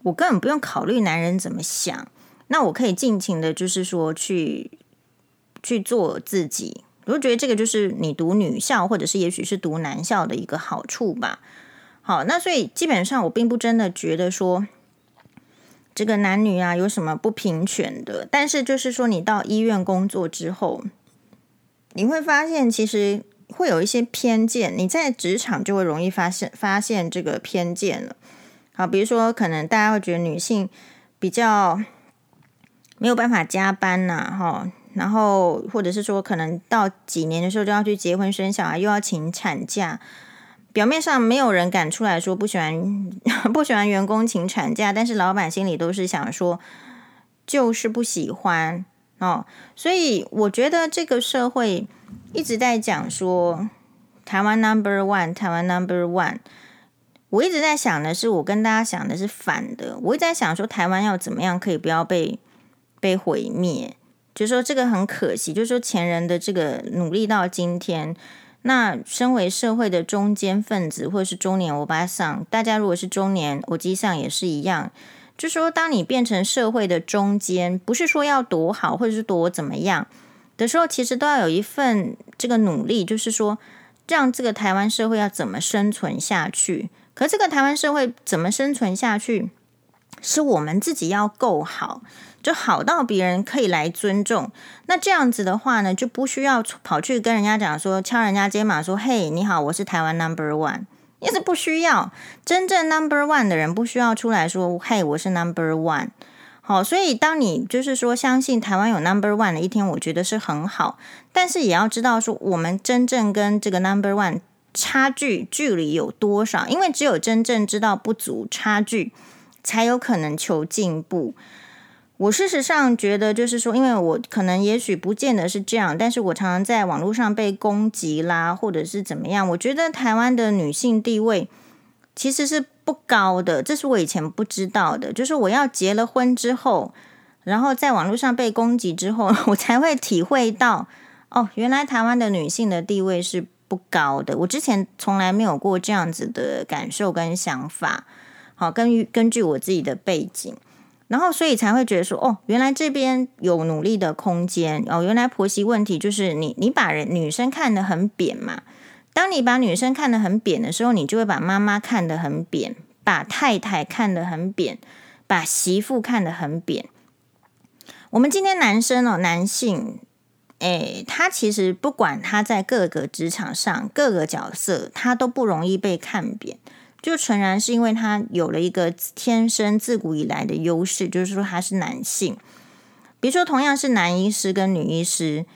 我根本不用考虑男人怎么想，那我可以尽情的，就是说去去做自己。我觉得这个就是你读女校，或者是也许是读男校的一个好处吧。好，那所以基本上我并不真的觉得说这个男女啊有什么不平权的。但是就是说，你到医院工作之后，你会发现其实会有一些偏见。你在职场就会容易发现发现这个偏见了。啊，比如说可能大家会觉得女性比较没有办法加班呐，哈。然后，或者是说，可能到几年的时候就要去结婚生小孩，又要请产假，表面上没有人敢出来说不喜欢 不喜欢员工请产假，但是老板心里都是想说，就是不喜欢哦。所以我觉得这个社会一直在讲说台湾 number one，台湾 number one。我一直在想的是，我跟大家想的是反的。我一直在想说，台湾要怎么样可以不要被被毁灭？就说这个很可惜，就说前人的这个努力到今天。那身为社会的中坚分子，或者是中年欧巴桑，大家如果是中年欧吉桑也是一样。就说，当你变成社会的中坚，不是说要多好，或者是多怎么样的时候，其实都要有一份这个努力，就是说，让这个台湾社会要怎么生存下去。可这个台湾社会怎么生存下去，是我们自己要够好。就好到别人可以来尊重，那这样子的话呢，就不需要跑去跟人家讲说，敲人家肩膀说：“嘿，你好，我是台湾 Number One。”也是不需要真正 Number One 的人不需要出来说：“嘿，我是 Number One。”好，所以当你就是说相信台湾有 Number One 的一天，我觉得是很好，但是也要知道说，我们真正跟这个 Number One 差距距离有多少，因为只有真正知道不足差距，才有可能求进步。我事实上觉得，就是说，因为我可能也许不见得是这样，但是我常常在网络上被攻击啦，或者是怎么样。我觉得台湾的女性地位其实是不高的，这是我以前不知道的。就是我要结了婚之后，然后在网络上被攻击之后，我才会体会到，哦，原来台湾的女性的地位是不高的。我之前从来没有过这样子的感受跟想法。好，根据根据我自己的背景。然后，所以才会觉得说，哦，原来这边有努力的空间哦。原来婆媳问题就是你，你把人女生看得很扁嘛。当你把女生看得很扁的时候，你就会把妈妈看得很扁，把太太看得很扁，把媳妇看得很扁。我们今天男生哦，男性，诶，他其实不管他在各个职场上各个角色，他都不容易被看扁。就纯然是因为他有了一个天生自古以来的优势，就是说他是男性。比如说，同样是男医师跟女医师，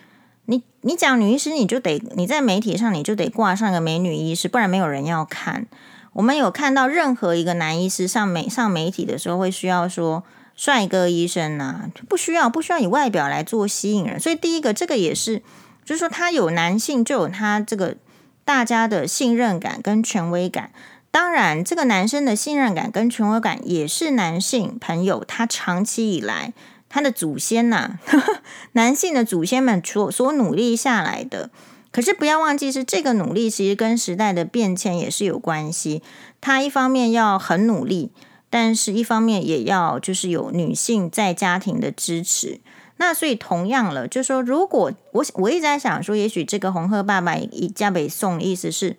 你你讲女医师，你就得你在媒体上你就得挂上个美女医师，不然没有人要看。我们有看到任何一个男医师上媒上媒体的时候，会需要说帅哥医生啊，不需要不需要以外表来做吸引人。所以第一个，这个也是，就是说他有男性就有他这个大家的信任感跟权威感。当然，这个男生的信任感跟权威感也是男性朋友他长期以来他的祖先呐、男性的祖先们所所努力下来的。可是不要忘记，是这个努力其实跟时代的变迁也是有关系。他一方面要很努力，但是一方面也要就是有女性在家庭的支持。那所以同样了，就说，如果我我一直在想说，也许这个红鹤爸爸以家北宋的意思是。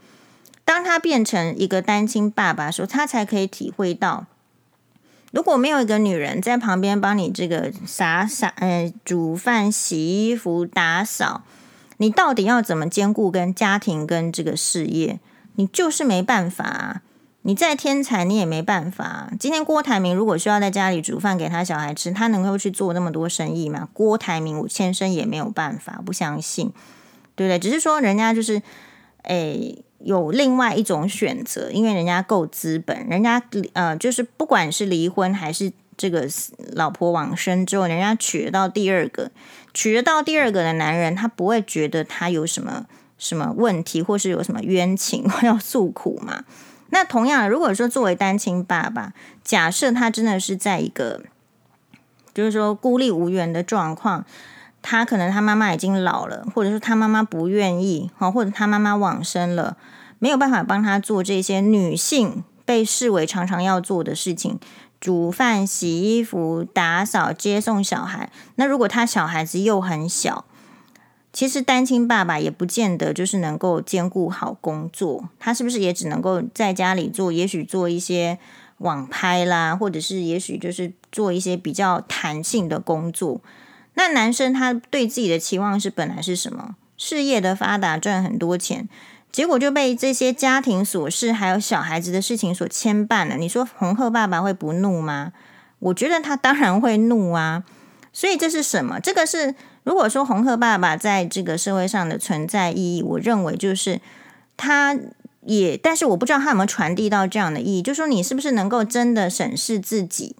当他变成一个单亲爸爸的时候，他才可以体会到，如果没有一个女人在旁边帮你这个洒洒呃煮饭、洗衣服、打扫，你到底要怎么兼顾跟家庭跟这个事业？你就是没办法！你再天才，你也没办法。今天郭台铭如果需要在家里煮饭给他小孩吃，他能够去做那么多生意吗？郭台铭我先生也没有办法，不相信，对不对？只是说人家就是，诶。有另外一种选择，因为人家够资本，人家呃，就是不管是离婚还是这个老婆往生之后，人家娶得到第二个，娶得到第二个的男人，他不会觉得他有什么什么问题，或是有什么冤情 要诉苦嘛。那同样，如果说作为单亲爸爸，假设他真的是在一个就是说孤立无援的状况。他可能他妈妈已经老了，或者说他妈妈不愿意，或者他妈妈往生了，没有办法帮他做这些女性被视为常常要做的事情，煮饭、洗衣服、打扫、接送小孩。那如果他小孩子又很小，其实单亲爸爸也不见得就是能够兼顾好工作，他是不是也只能够在家里做？也许做一些网拍啦，或者是也许就是做一些比较弹性的工作。那男生他对自己的期望是本来是什么？事业的发达，赚很多钱，结果就被这些家庭琐事还有小孩子的事情所牵绊了。你说红鹤爸爸会不怒吗？我觉得他当然会怒啊。所以这是什么？这个是如果说红鹤爸爸在这个社会上的存在意义，我认为就是他也，但是我不知道他有没有传递到这样的意义，就说你是不是能够真的审视自己？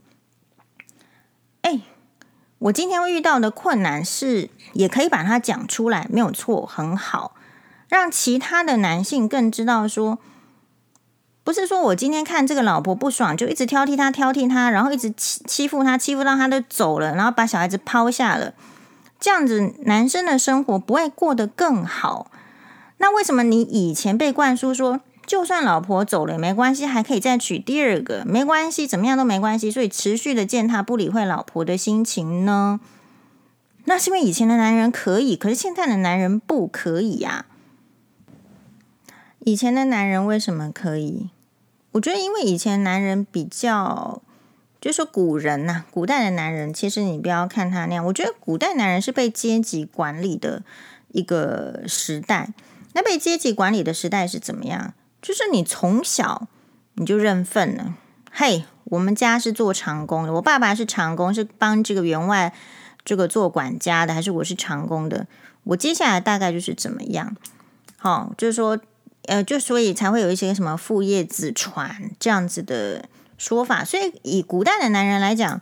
哎，我今天遇到的困难是，也可以把它讲出来，没有错，很好，让其他的男性更知道说，不是说我今天看这个老婆不爽，就一直挑剔他，挑剔他，然后一直欺欺负他，欺负到他都走了，然后把小孩子抛下了，这样子男生的生活不会过得更好。那为什么你以前被灌输说，就算老婆走了也没关系，还可以再娶第二个，没关系，怎么样都没关系，所以持续的践踏不理会老婆的心情呢？那是因为以前的男人可以，可是现在的男人不可以呀。以前的男人为什么可以？我觉得因为以前男人比较，就是说古人呐，古代的男人，其实你不要看他那样，我觉得古代男人是被阶级管理的一个时代。那被阶级管理的时代是怎么样？就是你从小你就认份了。嘿，我们家是做长工的，我爸爸是长工，是帮这个员外这个做管家的，还是我是长工的？我接下来大概就是怎么样？好，就是说，呃，就所以才会有一些什么父业子传这样子的说法。所以以古代的男人来讲，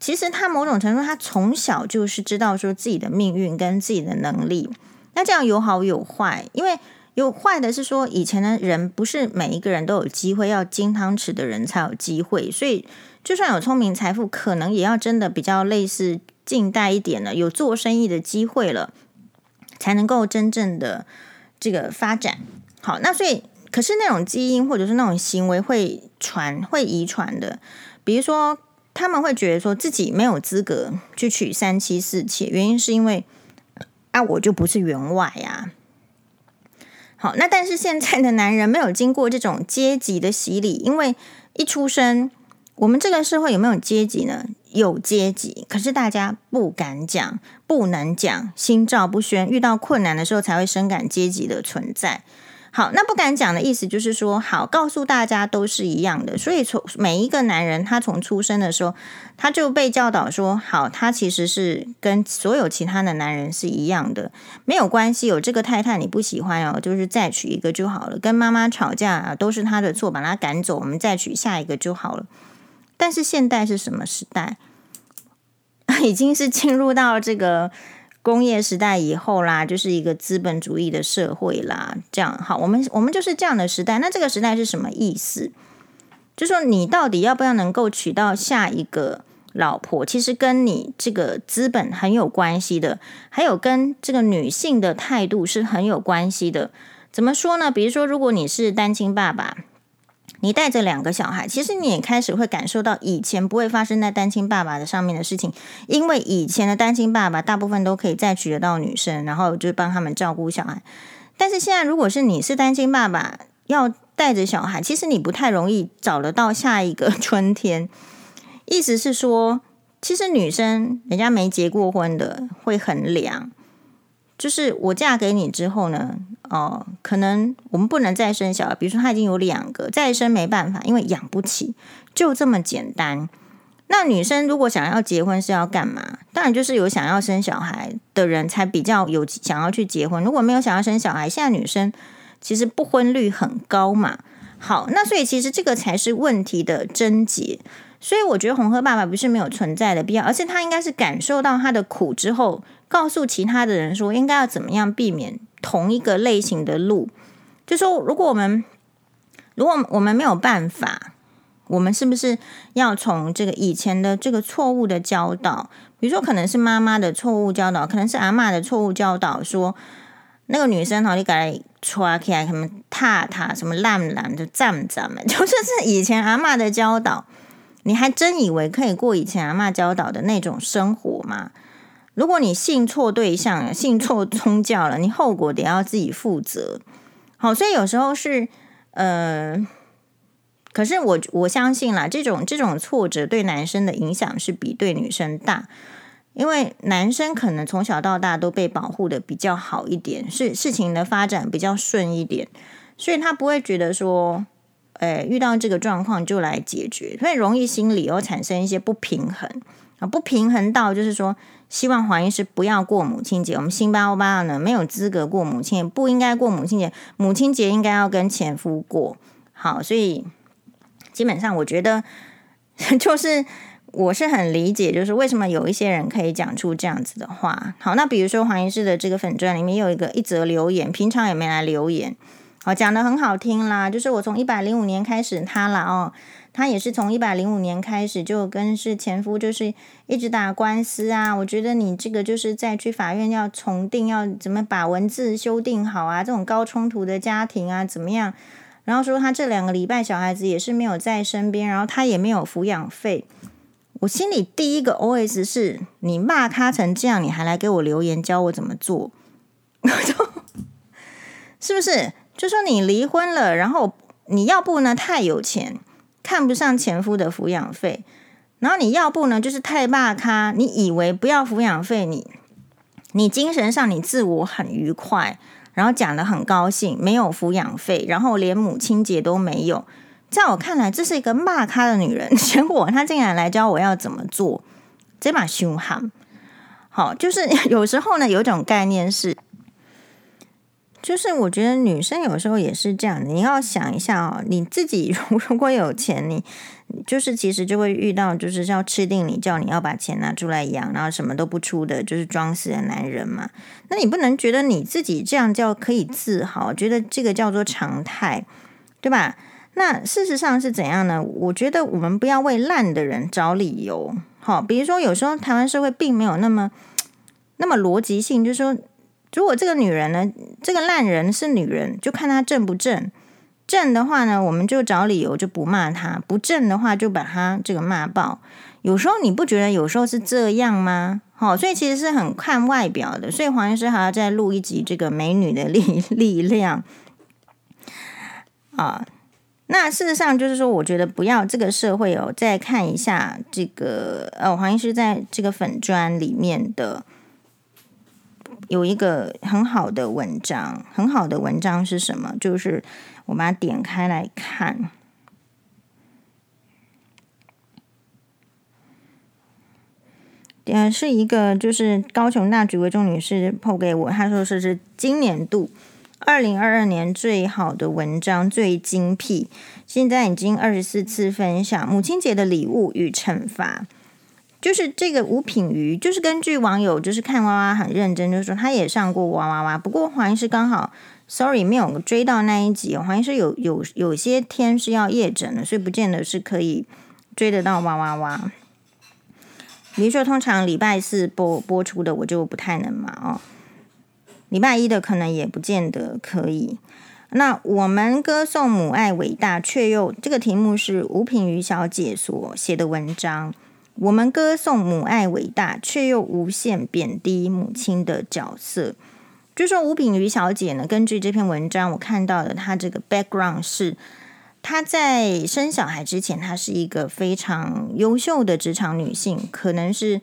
其实他某种程度他从小就是知道说自己的命运跟自己的能力。那这样有好有坏，因为有坏的是说，以前的人不是每一个人都有机会，要金汤匙的人才有机会，所以就算有聪明财富，可能也要真的比较类似近代一点的，有做生意的机会了，才能够真正的这个发展。好，那所以可是那种基因或者是那种行为会传会遗传的，比如说他们会觉得说自己没有资格去娶三妻四妾，原因是因为。啊我就不是员外呀。好，那但是现在的男人没有经过这种阶级的洗礼，因为一出生，我们这个社会有没有阶级呢？有阶级，可是大家不敢讲，不能讲，心照不宣，遇到困难的时候才会深感阶级的存在。好，那不敢讲的意思就是说，好，告诉大家都是一样的。所以从每一个男人，他从出生的时候，他就被教导说，好，他其实是跟所有其他的男人是一样的，没有关系。有这个太太你不喜欢哦，就是再娶一个就好了。跟妈妈吵架啊，都是他的错，把他赶走，我们再娶下一个就好了。但是现代是什么时代？已经是进入到这个。工业时代以后啦，就是一个资本主义的社会啦。这样好，我们我们就是这样的时代。那这个时代是什么意思？就说你到底要不要能够娶到下一个老婆，其实跟你这个资本很有关系的，还有跟这个女性的态度是很有关系的。怎么说呢？比如说，如果你是单亲爸爸。你带着两个小孩，其实你也开始会感受到以前不会发生在单亲爸爸的上面的事情，因为以前的单亲爸爸大部分都可以再娶得到女生，然后就帮他们照顾小孩。但是现在，如果是你是单亲爸爸，要带着小孩，其实你不太容易找得到下一个春天。意思是说，其实女生人家没结过婚的会很凉。就是我嫁给你之后呢，哦，可能我们不能再生小孩。比如说他已经有两个，再生没办法，因为养不起，就这么简单。那女生如果想要结婚是要干嘛？当然就是有想要生小孩的人才比较有想要去结婚。如果没有想要生小孩，现在女生其实不婚率很高嘛。好，那所以其实这个才是问题的症结。所以我觉得红鹤爸爸不是没有存在的必要，而且他应该是感受到他的苦之后。告诉其他的人说，应该要怎么样避免同一个类型的路。就说，如果我们如果我们没有办法，我们是不是要从这个以前的这个错误的教导，比如说可能是妈妈的错误教导，可能是阿嬷的错误教导，说那个女生好，你改来抓起来什么踏踏什么烂烂的站站们，就是是以前阿嬷的教导，你还真以为可以过以前阿嬷教导的那种生活吗？如果你信错对象，信错宗教了，你后果得要自己负责。好，所以有时候是，呃，可是我我相信啦，这种这种挫折对男生的影响是比对女生大，因为男生可能从小到大都被保护的比较好一点，是事情的发展比较顺一点，所以他不会觉得说，呃，遇到这个状况就来解决，所以容易心里又产生一些不平衡啊，不平衡到就是说，希望黄医师不要过母亲节，我们辛巴欧巴呢没有资格过母亲，不应该过母亲节，母亲节应该要跟前夫过。好，所以基本上我觉得 就是我是很理解，就是为什么有一些人可以讲出这样子的话。好，那比如说黄医师的这个粉钻里面有一个一则留言，平常也没来留言。好，讲得很好听啦，就是我从一百零五年开始他啦哦，他也是从一百零五年开始就跟是前夫就是一直打官司啊。我觉得你这个就是在去法院要重定，要怎么把文字修订好啊？这种高冲突的家庭啊，怎么样？然后说他这两个礼拜小孩子也是没有在身边，然后他也没有抚养费。我心里第一个 OS 是：你骂他成这样，你还来给我留言教我怎么做？是不是？就说你离婚了，然后你要不呢太有钱，看不上前夫的抚养费，然后你要不呢就是太霸咖，你以为不要抚养费，你你精神上你自我很愉快，然后讲得很高兴，没有抚养费，然后连母亲节都没有，在我看来这是一个骂咖的女人，结果她竟然来教我要怎么做，这把凶悍。好，就是有时候呢有一种概念是。就是我觉得女生有时候也是这样，你要想一下哦，你自己 如果有钱，你就是其实就会遇到就是要吃定你，叫你要把钱拿出来养，然后什么都不出的，就是装死的男人嘛。那你不能觉得你自己这样叫可以自豪，觉得这个叫做常态，对吧？那事实上是怎样呢？我觉得我们不要为烂的人找理由。好，比如说有时候台湾社会并没有那么那么逻辑性，就是说。如果这个女人呢，这个烂人是女人，就看她正不正。正的话呢，我们就找理由就不骂她；不正的话，就把她这个骂爆。有时候你不觉得有时候是这样吗？好，所以其实是很看外表的。所以黄医师还要再录一集这个美女的力 力量啊。那事实上就是说，我觉得不要这个社会哦，再看一下这个呃，黄医师在这个粉砖里面的。有一个很好的文章，很好的文章是什么？就是我把它点开来看，点是一个就是高雄大举为众女士 po 给我，她说是是今年度二零二二年最好的文章，最精辟，现在已经二十四次分享母亲节的礼物与惩罚。就是这个吴品瑜，就是根据网友就是看娃娃很认真，就是说他也上过娃娃娃，不过黄医师刚好，sorry 没有追到那一集，黄医师有有有些天是要夜诊的，所以不见得是可以追得到娃娃娃。比如说，通常礼拜四播播出的，我就不太能嘛哦，礼拜一的可能也不见得可以。那我们歌颂母爱伟大，却又这个题目是吴品瑜小姐所写的文章。我们歌颂母爱伟大，却又无限贬低母亲的角色。就说吴品瑜小姐呢，根据这篇文章，我看到的她这个 background 是，她在生小孩之前，她是一个非常优秀的职场女性，可能是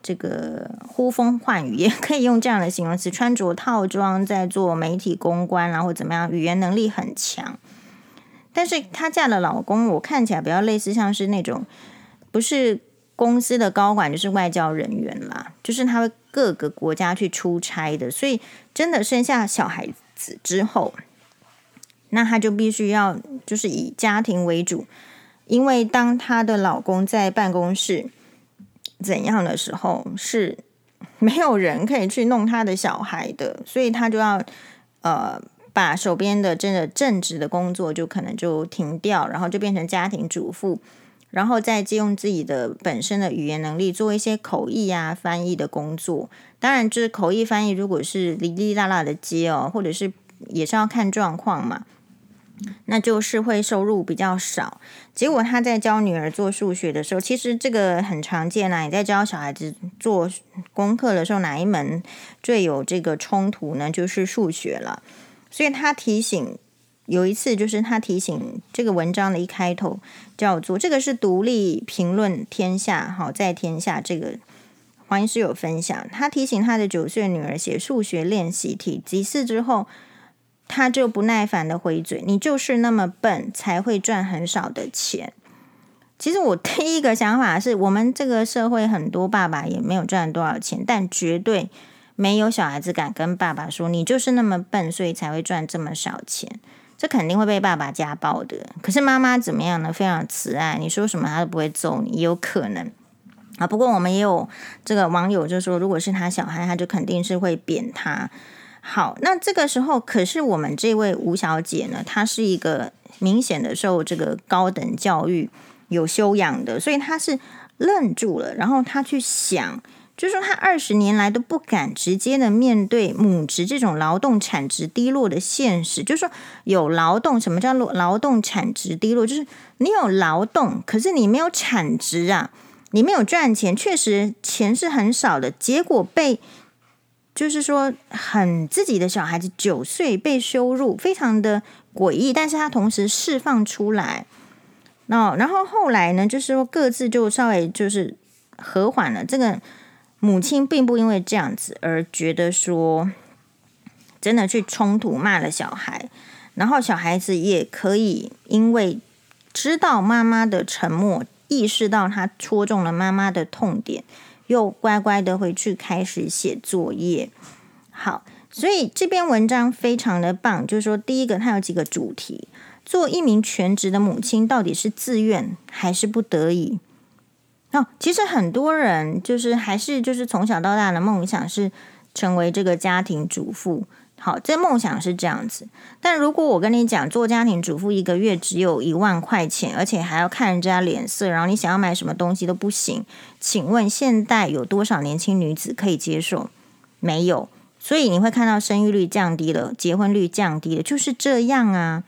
这个呼风唤雨，也可以用这样的形容词，穿着套装在做媒体公关，然后怎么样，语言能力很强。但是她嫁的老公，我看起来比较类似，像是那种不是。公司的高管就是外交人员啦，就是他会各个国家去出差的，所以真的生下小孩子之后，那他就必须要就是以家庭为主，因为当她的老公在办公室怎样的时候，是没有人可以去弄他的小孩的，所以他就要呃把手边的真的正职的工作就可能就停掉，然后就变成家庭主妇。然后再借用自己的本身的语言能力做一些口译啊、翻译的工作。当然，就是口译翻译，如果是哩哩啦啦的接哦，或者是也是要看状况嘛，那就是会收入比较少。结果他在教女儿做数学的时候，其实这个很常见啦。你在教小孩子做功课的时候，哪一门最有这个冲突呢？就是数学了。所以他提醒。有一次，就是他提醒这个文章的一开头叫做“这个是独立评论天下”，好，在天下这个黄医师有分享，他提醒他的九岁女儿写数学练习题，几次之后，他就不耐烦的回嘴：“你就是那么笨，才会赚很少的钱。”其实我第一个想法是我们这个社会很多爸爸也没有赚多少钱，但绝对没有小孩子敢跟爸爸说：“你就是那么笨，所以才会赚这么少钱。”这肯定会被爸爸家暴的。可是妈妈怎么样呢？非常慈爱，你说什么他都不会揍你，也有可能啊。不过我们也有这个网友就说，如果是他小孩，他就肯定是会扁他。好，那这个时候，可是我们这位吴小姐呢，她是一个明显的受这个高等教育。有修养的，所以她是愣住了，然后她去想，就是说他二十年来都不敢直接的面对母职这种劳动产值低落的现实，就是说有劳动，什么叫劳动产值低落？就是你有劳动，可是你没有产值啊，你没有赚钱，确实钱是很少的，结果被就是说很自己的小孩子九岁被羞辱，非常的诡异，但是他同时释放出来。那、然后后来呢，就是说各自就稍微就是和缓了。这个母亲并不因为这样子而觉得说真的去冲突骂了小孩，然后小孩子也可以因为知道妈妈的沉默，意识到他戳中了妈妈的痛点，又乖乖的回去开始写作业。好，所以这篇文章非常的棒，就是说第一个它有几个主题。做一名全职的母亲，到底是自愿还是不得已？哦，其实很多人就是还是就是从小到大的梦想是成为这个家庭主妇。好，这梦想是这样子。但如果我跟你讲，做家庭主妇一个月只有一万块钱，而且还要看人家脸色，然后你想要买什么东西都不行，请问现代有多少年轻女子可以接受？没有。所以你会看到生育率降低了，结婚率降低了，就是这样啊。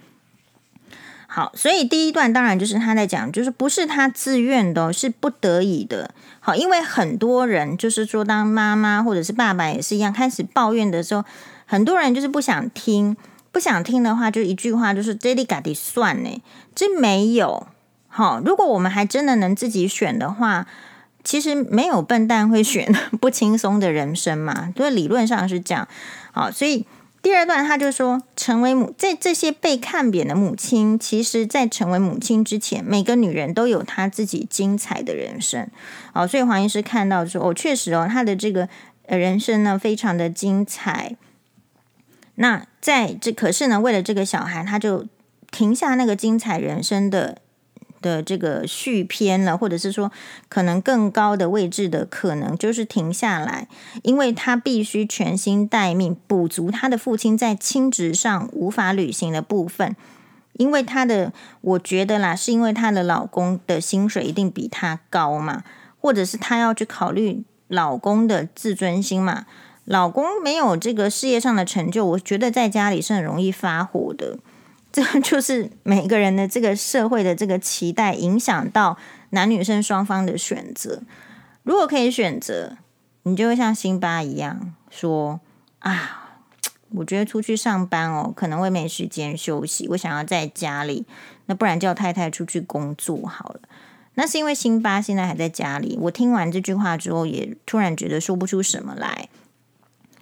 好，所以第一段当然就是他在讲，就是不是他自愿的，是不得已的。好，因为很多人就是说，当妈妈或者是爸爸也是一样，开始抱怨的时候，很多人就是不想听，不想听的话，就一句话就是这里嘎的算呢，这没有。好，如果我们还真的能自己选的话，其实没有笨蛋会选 不轻松的人生嘛，对，理论上是这样。好，所以。第二段，他就说，成为母，在这些被看扁的母亲，其实，在成为母亲之前，每个女人都有她自己精彩的人生。哦，所以黄医师看到说，哦，确实哦，她的这个人生呢，非常的精彩。那在这，可是呢，为了这个小孩，他就停下那个精彩人生的。的这个续篇了，或者是说可能更高的位置的可能就是停下来，因为他必须全心待命，补足他的父亲在亲职上无法履行的部分。因为他的，我觉得啦，是因为她的老公的薪水一定比她高嘛，或者是她要去考虑老公的自尊心嘛。老公没有这个事业上的成就，我觉得在家里是很容易发火的。这就是每个人的这个社会的这个期待，影响到男女生双方的选择。如果可以选择，你就会像辛巴一样说：“啊，我觉得出去上班哦，可能会没时间休息。我想要在家里，那不然叫太太出去工作好了。”那是因为辛巴现在还在家里。我听完这句话之后，也突然觉得说不出什么来。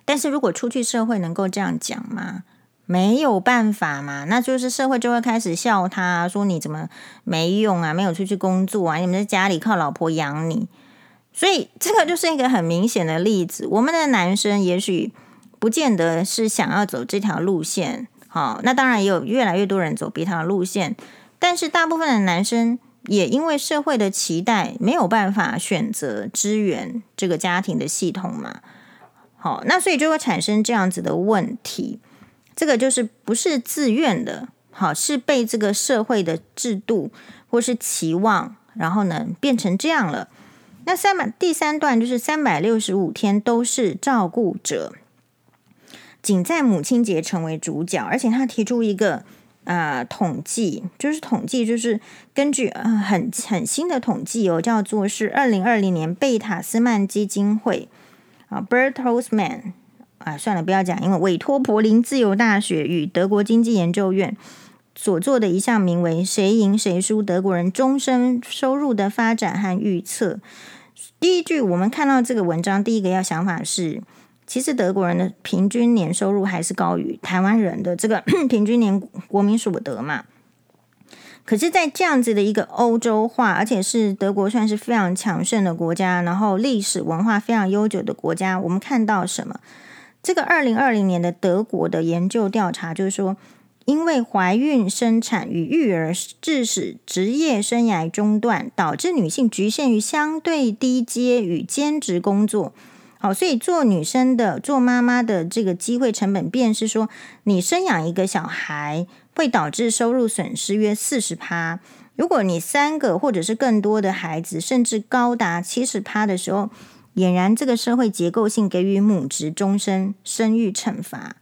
但是如果出去社会，能够这样讲吗？没有办法嘛，那就是社会就会开始笑他，说你怎么没用啊，没有出去工作啊，你们在家里靠老婆养你，所以这个就是一个很明显的例子。我们的男生也许不见得是想要走这条路线，好，那当然也有越来越多人走别条路线，但是大部分的男生也因为社会的期待，没有办法选择支援这个家庭的系统嘛，好，那所以就会产生这样子的问题。这个就是不是自愿的，好，是被这个社会的制度或是期望，然后呢变成这样了。那三百第三段就是三百六十五天都是照顾者，仅在母亲节成为主角，而且他提出一个呃统计，就是统计就是根据呃很很新的统计哦，叫做是二零二零年贝塔斯曼基金会啊 Bertelsmann 啊，算了，不要讲，因为委托柏林自由大学与德国经济研究院所做的一项名为“谁赢谁输：德国人终身收入的发展和预测”。第一句，我们看到这个文章，第一个要想法是，其实德国人的平均年收入还是高于台湾人的这个 平均年国民所得嘛。可是，在这样子的一个欧洲化，而且是德国算是非常强盛的国家，然后历史文化非常悠久的国家，我们看到什么？这个二零二零年的德国的研究调查就是说，因为怀孕、生产与育儿致使职业生涯中断，导致女性局限于相对低阶与兼职工作。好，所以做女生的、做妈妈的这个机会成本，便是说，你生养一个小孩会导致收入损失约四十趴。如果你三个或者是更多的孩子，甚至高达七十趴的时候，俨然这个社会结构性给予母职终身生育惩罚。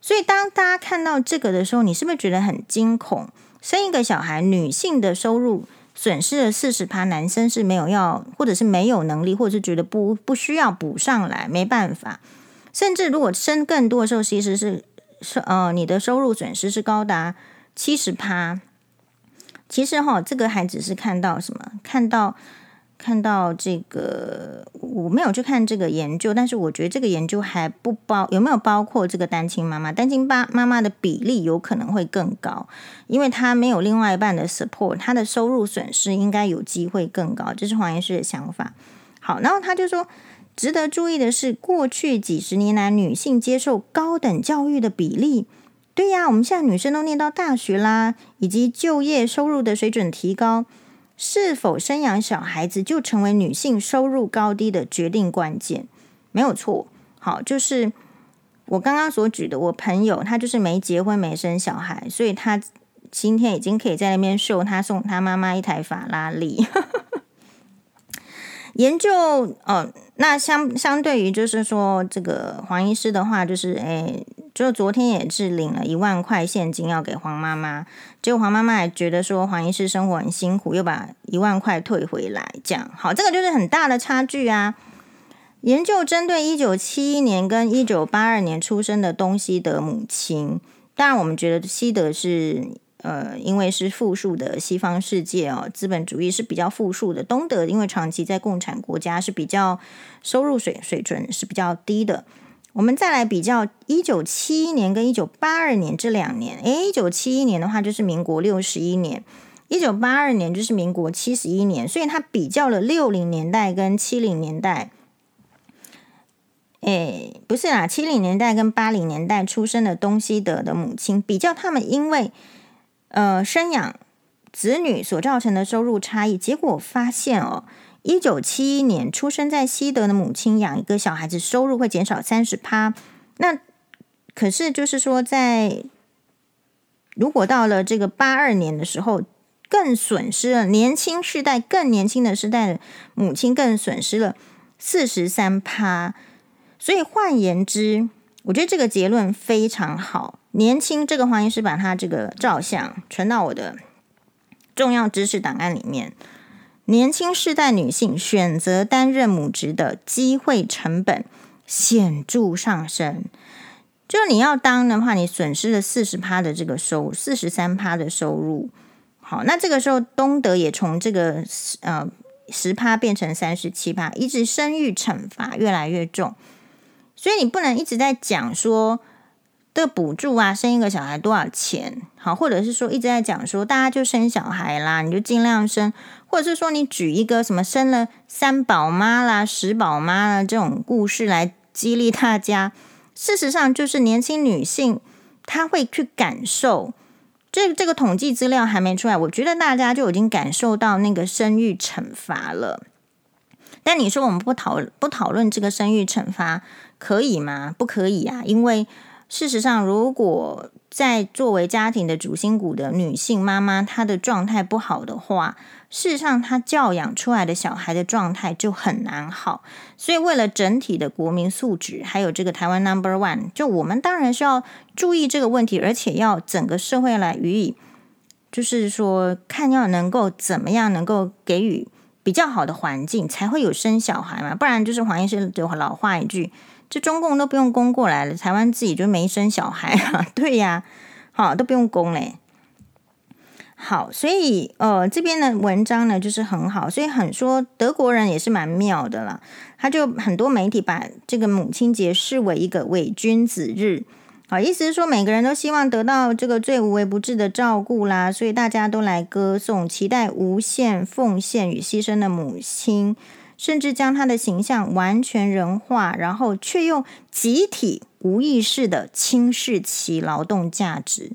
所以当大家看到这个的时候，你是不是觉得很惊恐？生一个小孩，女性的收入。损失了四十趴，男生是没有要，或者是没有能力，或者是觉得不不需要补上来，没办法。甚至如果生更多的时候，其实是是呃，你的收入损失是高达七十趴。其实哈，这个还只是看到什么？看到。看到这个，我没有去看这个研究，但是我觉得这个研究还不包有没有包括这个单亲妈妈？单亲爸妈妈的比例有可能会更高，因为她没有另外一半的 support，她的收入损失应该有机会更高。这是黄医师的想法。好，然后他就说，值得注意的是，过去几十年来女性接受高等教育的比例，对呀，我们现在女生都念到大学啦，以及就业收入的水准提高。是否生养小孩子就成为女性收入高低的决定关键？没有错。好，就是我刚刚所举的，我朋友他就是没结婚没生小孩，所以他今天已经可以在那边秀他送他妈妈一台法拉利。研究哦，那相相对于就是说这个黄医师的话，就是诶。就昨天也是领了一万块现金要给黄妈妈，结果黄妈妈也觉得说黄医师生活很辛苦，又把一万块退回来，这样好，这个就是很大的差距啊。研究针对一九七一年跟一九八二年出生的东西德母亲，当然我们觉得西德是呃，因为是富庶的西方世界哦，资本主义是比较富庶的，东德因为长期在共产国家是比较收入水水准是比较低的。我们再来比较一九七一年跟一九八二年这两年，诶，一九七一年的话就是民国六十一年，一九八二年就是民国七十一年，所以他比较了六零年代跟七零年代，诶，不是啦，七零年代跟八零年代出生的东西德的母亲，比较他们因为呃生养子女所造成的收入差异，结果发现哦。一九七一年出生在西德的母亲养一个小孩子，收入会减少三十趴。那可是就是说，在如果到了这个八二年的时候，更损失了年轻世代，更年轻的世代母亲更损失了四十三趴。所以换言之，我觉得这个结论非常好。年轻这个黄医师把他这个照相存到我的重要知识档案里面。年轻世代女性选择担任母职的机会成本显著上升。就你要当的话，你损失了四十趴的这个收，四十三趴的收入。好，那这个时候东德也从这个呃十趴变成三十七趴，一直生育惩罚越来越重。所以你不能一直在讲说的补助啊，生一个小孩多少钱？好，或者是说一直在讲说大家就生小孩啦，你就尽量生。或者是说，你举一个什么生了三宝妈啦、十宝妈啦这种故事来激励大家。事实上，就是年轻女性她会去感受。这这个统计资料还没出来，我觉得大家就已经感受到那个生育惩罚了。但你说我们不讨不讨论这个生育惩罚可以吗？不可以啊，因为事实上，如果在作为家庭的主心骨的女性妈妈，她的状态不好的话，事实上，他教养出来的小孩的状态就很难好。所以，为了整体的国民素质，还有这个台湾 Number One，就我们当然需要注意这个问题，而且要整个社会来予以，就是说，看要能够怎么样能够给予比较好的环境，才会有生小孩嘛。不然就是黄医师的老话一句。这中共都不用供过来了，台湾自己就没生小孩啊？对呀，好，都不用供嘞。好，所以呃，这边的文章呢就是很好，所以很说德国人也是蛮妙的啦。他就很多媒体把这个母亲节视为一个伪君子日，好，意思是说每个人都希望得到这个最无微不至的照顾啦，所以大家都来歌颂，期待无限奉献与牺牲的母亲，甚至将她的形象完全人化，然后却又集体无意识的轻视其劳动价值。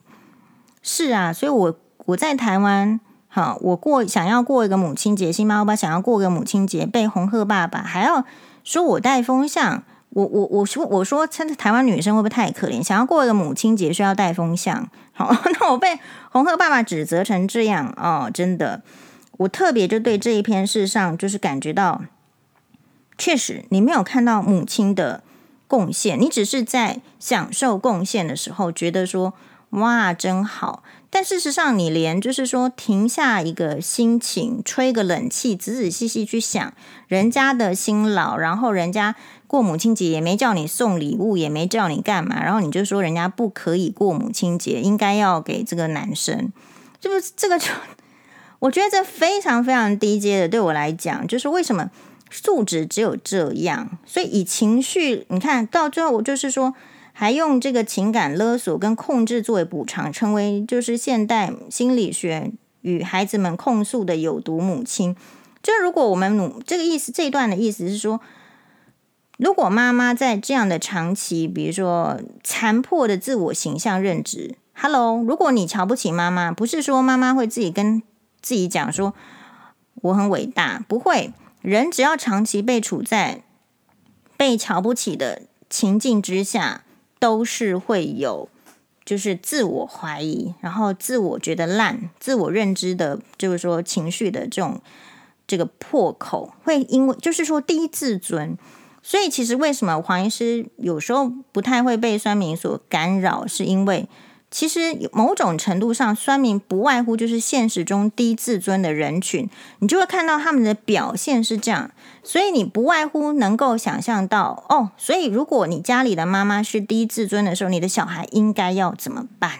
是啊，所以我。我在台湾，好，我过想要过一个母亲节，星妈爸想要过个母亲节，被红鹤爸爸还要说我带风向，我我我说我说，真的台湾女生会不会太可怜？想要过一个母亲节需要带风向，好，那我被红鹤爸爸指责成这样哦，真的，我特别就对这一篇事上就是感觉到，确实你没有看到母亲的贡献，你只是在享受贡献的时候觉得说哇真好。但事实上，你连就是说停下一个心情，吹个冷气，仔仔细细去想人家的辛劳，然后人家过母亲节也没叫你送礼物，也没叫你干嘛，然后你就说人家不可以过母亲节，应该要给这个男生，这不这个就，我觉得这非常非常低阶的，对我来讲，就是为什么素质只有这样，所以以情绪，你看到最后，我就是说。还用这个情感勒索跟控制作为补偿，成为就是现代心理学与孩子们控诉的有毒母亲。就如果我们努这个意思，这一段的意思是说，如果妈妈在这样的长期，比如说残破的自我形象认知，Hello，如果你瞧不起妈妈，不是说妈妈会自己跟自己讲说我很伟大，不会。人只要长期被处在被瞧不起的情境之下。都是会有，就是自我怀疑，然后自我觉得烂，自我认知的，就是说情绪的这种这个破口，会因为就是说低自尊，所以其实为什么黄医师有时候不太会被酸民所干扰，是因为。其实某种程度上，酸民不外乎就是现实中低自尊的人群，你就会看到他们的表现是这样，所以你不外乎能够想象到哦。所以如果你家里的妈妈是低自尊的时候，你的小孩应该要怎么办？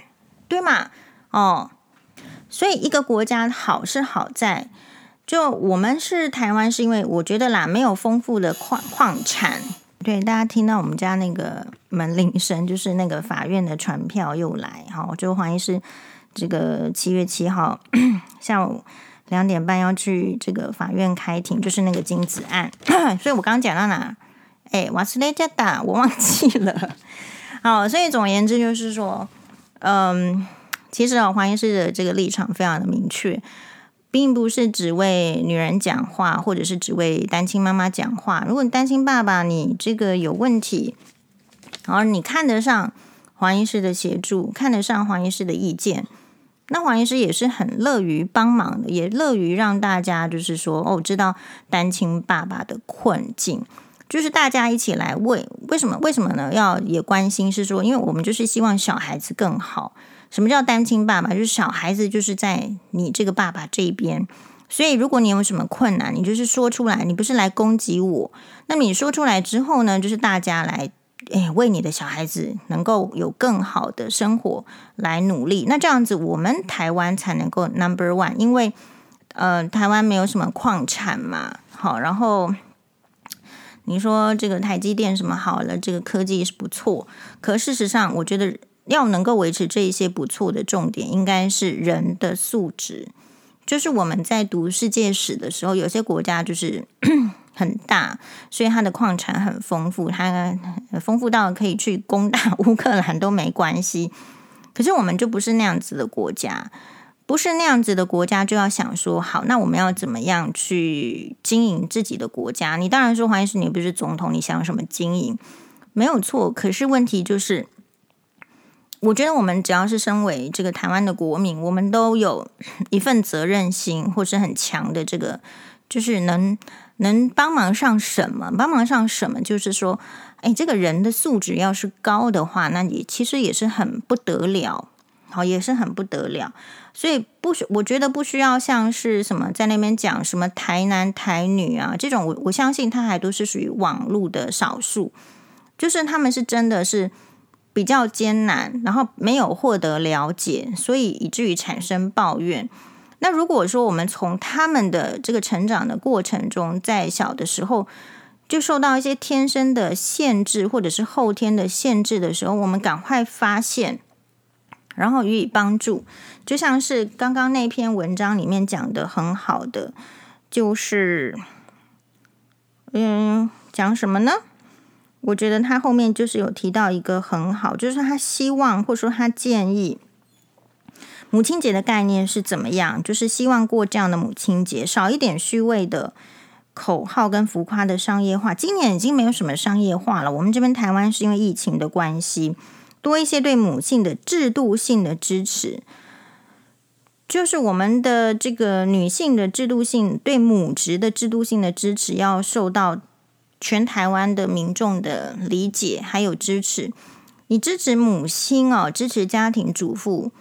对吗？哦，所以一个国家好是好在，就我们是台湾，是因为我觉得啦，没有丰富的矿矿产。对，大家听到我们家那个门铃声，就是那个法院的传票又来。好，就黄医师这个七月七号下午两点半要去这个法院开庭，就是那个金子案。所以我刚刚讲到哪？哎，瓦斯雷加达，我忘记了。好，所以总而言之就是说，嗯，其实啊，黄医师的这个立场非常的明确。并不是只为女人讲话，或者是只为单亲妈妈讲话。如果你单亲爸爸，你这个有问题，然后你看得上黄医师的协助，看得上黄医师的意见，那黄医师也是很乐于帮忙的，也乐于让大家就是说哦，知道单亲爸爸的困境，就是大家一起来为为什么为什么呢？要也关心是说，因为我们就是希望小孩子更好。什么叫单亲爸爸？就是小孩子就是在你这个爸爸这边，所以如果你有什么困难，你就是说出来，你不是来攻击我。那么你说出来之后呢，就是大家来，哎，为你的小孩子能够有更好的生活来努力。那这样子，我们台湾才能够 number one，因为呃，台湾没有什么矿产嘛，好，然后你说这个台积电什么好了，这个科技是不错，可事实上，我觉得。要能够维持这一些不错的重点，应该是人的素质。就是我们在读世界史的时候，有些国家就是 很大，所以它的矿产很丰富，它丰富到可以去攻打乌克兰都没关系。可是我们就不是那样子的国家，不是那样子的国家，就要想说好，那我们要怎么样去经营自己的国家？你当然说，黄医师，你不是总统，你想什么经营？没有错，可是问题就是。我觉得我们只要是身为这个台湾的国民，我们都有 一份责任心，或是很强的这个，就是能能帮忙上什么，帮忙上什么，就是说，哎，这个人的素质要是高的话，那也其实也是很不得了，好，也是很不得了。所以不需，我觉得不需要像是什么在那边讲什么台男台女啊这种，我我相信他还都是属于网络的少数，就是他们是真的是。比较艰难，然后没有获得了解，所以以至于产生抱怨。那如果说我们从他们的这个成长的过程中，在小的时候就受到一些天生的限制，或者是后天的限制的时候，我们赶快发现，然后予以帮助，就像是刚刚那篇文章里面讲的很好的，就是，嗯，讲什么呢？我觉得他后面就是有提到一个很好，就是他希望或者说他建议母亲节的概念是怎么样，就是希望过这样的母亲节，少一点虚伪的口号跟浮夸的商业化。今年已经没有什么商业化了，我们这边台湾是因为疫情的关系，多一些对母性的制度性的支持，就是我们的这个女性的制度性对母职的制度性的支持要受到。全台湾的民众的理解还有支持，你支持母亲哦，支持家庭主妇，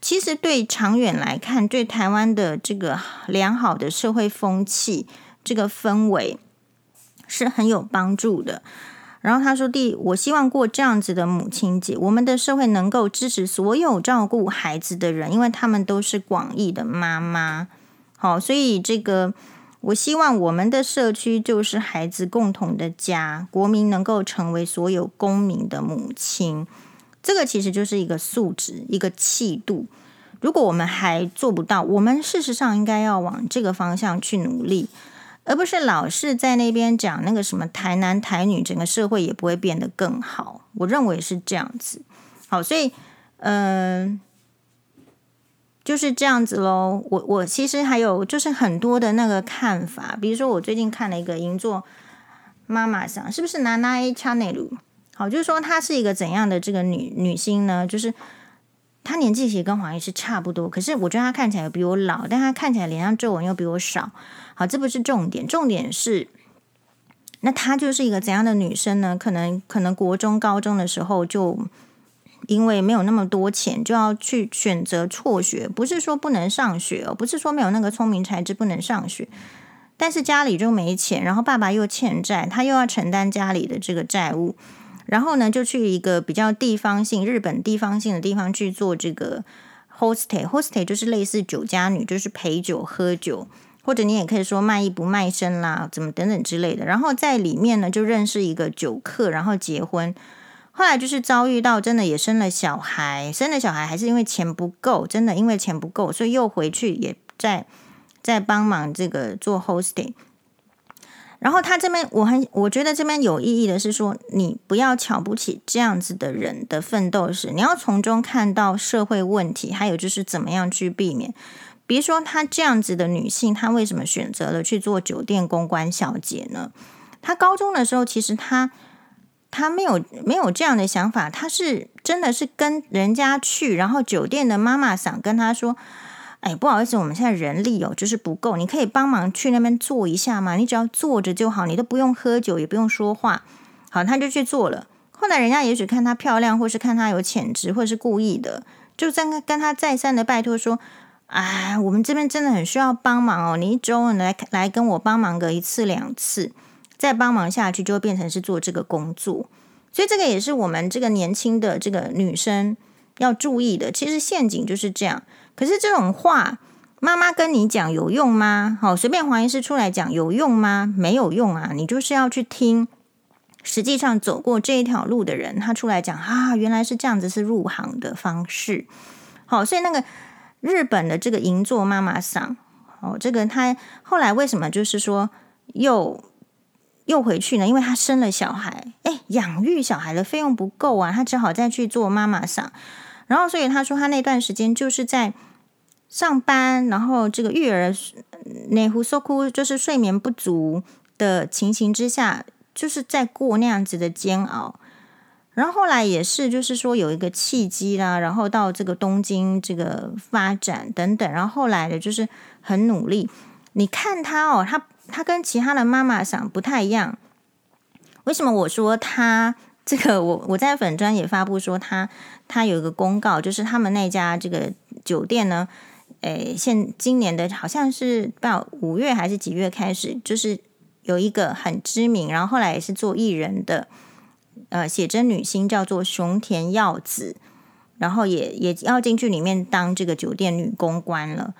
其实对长远来看，对台湾的这个良好的社会风气、这个氛围是很有帮助的。然后他说：“第，我希望过这样子的母亲节，我们的社会能够支持所有照顾孩子的人，因为他们都是广义的妈妈。好，所以这个。”我希望我们的社区就是孩子共同的家，国民能够成为所有公民的母亲，这个其实就是一个素质，一个气度。如果我们还做不到，我们事实上应该要往这个方向去努力，而不是老是在那边讲那个什么台男台女，整个社会也不会变得更好。我认为是这样子。好，所以，嗯、就是这样子喽。我我其实还有就是很多的那个看法，比如说我最近看了一个银座妈妈桑，是不是娜娜 A Chanel？好，就是说她是一个怎样的这个女女星呢？就是她年纪其实跟黄奕是差不多，可是我觉得她看起来比我老，但她看起来脸上皱纹又比我少。好，这不是重点，重点是那她就是一个怎样的女生呢？可能可能国中高中的时候就。因为没有那么多钱，就要去选择辍学。不是说不能上学哦，不是说没有那个聪明才智不能上学，但是家里就没钱，然后爸爸又欠债，他又要承担家里的这个债务，然后呢，就去一个比较地方性、日本地方性的地方去做这个 hostel。hostel 就是类似酒家女，就是陪酒喝酒，或者你也可以说卖艺不卖身啦，怎么等等之类的。然后在里面呢，就认识一个酒客，然后结婚。后来就是遭遇到真的也生了小孩，生了小孩还是因为钱不够，真的因为钱不够，所以又回去也在在帮忙这个做 hosting。然后他这边我很我觉得这边有意义的是说，你不要瞧不起这样子的人的奋斗史，你要从中看到社会问题，还有就是怎么样去避免。比如说她这样子的女性，她为什么选择了去做酒店公关小姐呢？她高中的时候其实她。他没有没有这样的想法，他是真的是跟人家去，然后酒店的妈妈想跟他说：“哎，不好意思，我们现在人力哦就是不够，你可以帮忙去那边坐一下吗？你只要坐着就好，你都不用喝酒，也不用说话。”好，他就去做了。后来人家也许看他漂亮，或是看他有潜质，或是故意的，就在跟他再三的拜托说：“哎，我们这边真的很需要帮忙哦，你一周来来跟我帮忙个一次两次。”再帮忙下去，就会变成是做这个工作，所以这个也是我们这个年轻的这个女生要注意的。其实陷阱就是这样。可是这种话，妈妈跟你讲有用吗？好，随便黄医师出来讲有用吗？没有用啊！你就是要去听，实际上走过这一条路的人，他出来讲啊，原来是这样子，是入行的方式。好，所以那个日本的这个银座妈妈桑，哦，这个他后来为什么就是说又。又回去呢，因为他生了小孩，哎，养育小孩的费用不够啊，他只好再去做妈妈上。然后，所以他说他那段时间就是在上班，然后这个育儿内呼索哭，就是睡眠不足的情形之下，就是在过那样子的煎熬。然后后来也是，就是说有一个契机啦，然后到这个东京这个发展等等，然后后来的就是很努力。你看他哦，他。他跟其他的妈妈想不太一样，为什么我说他这个？我我在粉专也发布说他他有一个公告，就是他们那家这个酒店呢，诶，现今年的好像是到五月还是几月开始，就是有一个很知名，然后后来也是做艺人的呃写真女星叫做熊田耀子，然后也也要进去里面当这个酒店女公关了。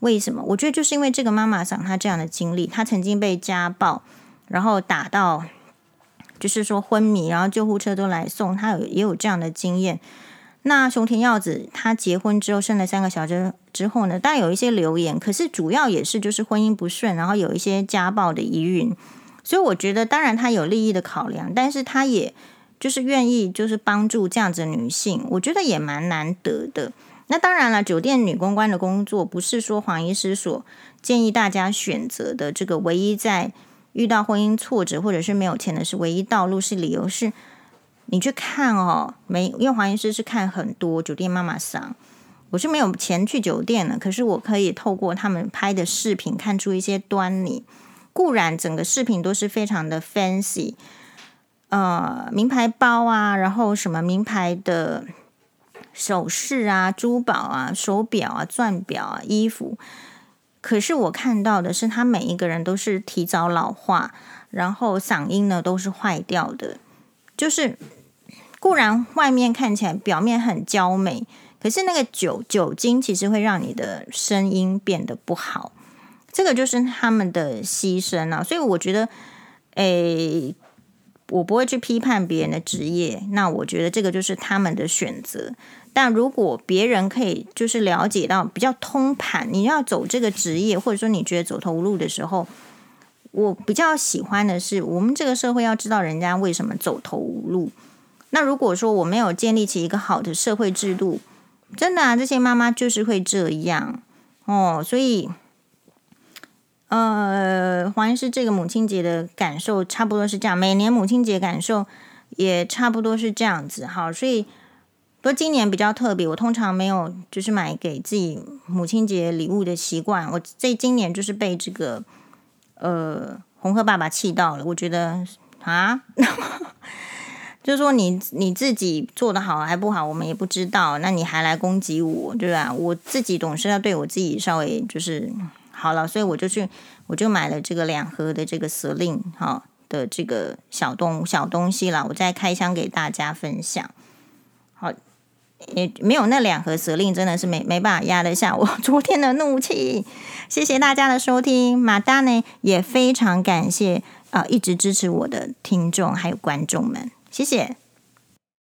为什么？我觉得就是因为这个妈妈桑她这样的经历，她曾经被家暴，然后打到就是说昏迷，然后救护车都来送，她有也有这样的经验。那熊田耀子她结婚之后生了三个小孩之后呢，当然有一些流言，可是主要也是就是婚姻不顺，然后有一些家暴的疑云。所以我觉得，当然他有利益的考量，但是他也就是愿意就是帮助这样子女性，我觉得也蛮难得的。那当然了，酒店女公关的工作不是说黄医师所建议大家选择的这个唯一在遇到婚姻挫折或者是没有钱的是唯一道路，是理由是你去看哦，没因为黄医师是看很多酒店妈妈桑，我是没有钱去酒店的，可是我可以透过他们拍的视频看出一些端倪。固然整个视频都是非常的 fancy，呃，名牌包啊，然后什么名牌的首饰啊、珠宝啊、手表啊、钻表啊、衣服，可是我看到的是，他每一个人都是提早老化，然后嗓音呢都是坏掉的。就是固然外面看起来表面很娇美，可是那个酒酒精其实会让你的声音变得不好。这个就是他们的牺牲啊，所以我觉得，诶，我不会去批判别人的职业，那我觉得这个就是他们的选择。但如果别人可以就是了解到比较通盘，你要走这个职业，或者说你觉得走投无路的时候，我比较喜欢的是，我们这个社会要知道人家为什么走投无路。那如果说我没有建立起一个好的社会制度，真的啊，这些妈妈就是会这样哦，所以。呃，黄医师这个母亲节的感受差不多是这样，每年母亲节感受也差不多是这样子。好，所以不过今年比较特别，我通常没有就是买给自己母亲节礼物的习惯。我这今年就是被这个呃红鹤爸爸气到了，我觉得啊，就是说你你自己做的好还不好，我们也不知道，那你还来攻击我，对吧？我自己总是要对我自己稍微就是。好了，所以我就去，我就买了这个两盒的这个蛇令哈的这个小东小东西了，我再开箱给大家分享。也没有那两盒蛇令，真的是没没办法压得下我 昨天的怒气。谢谢大家的收听，马达呢也非常感谢啊、一直支持我的听众还有观众们，谢谢。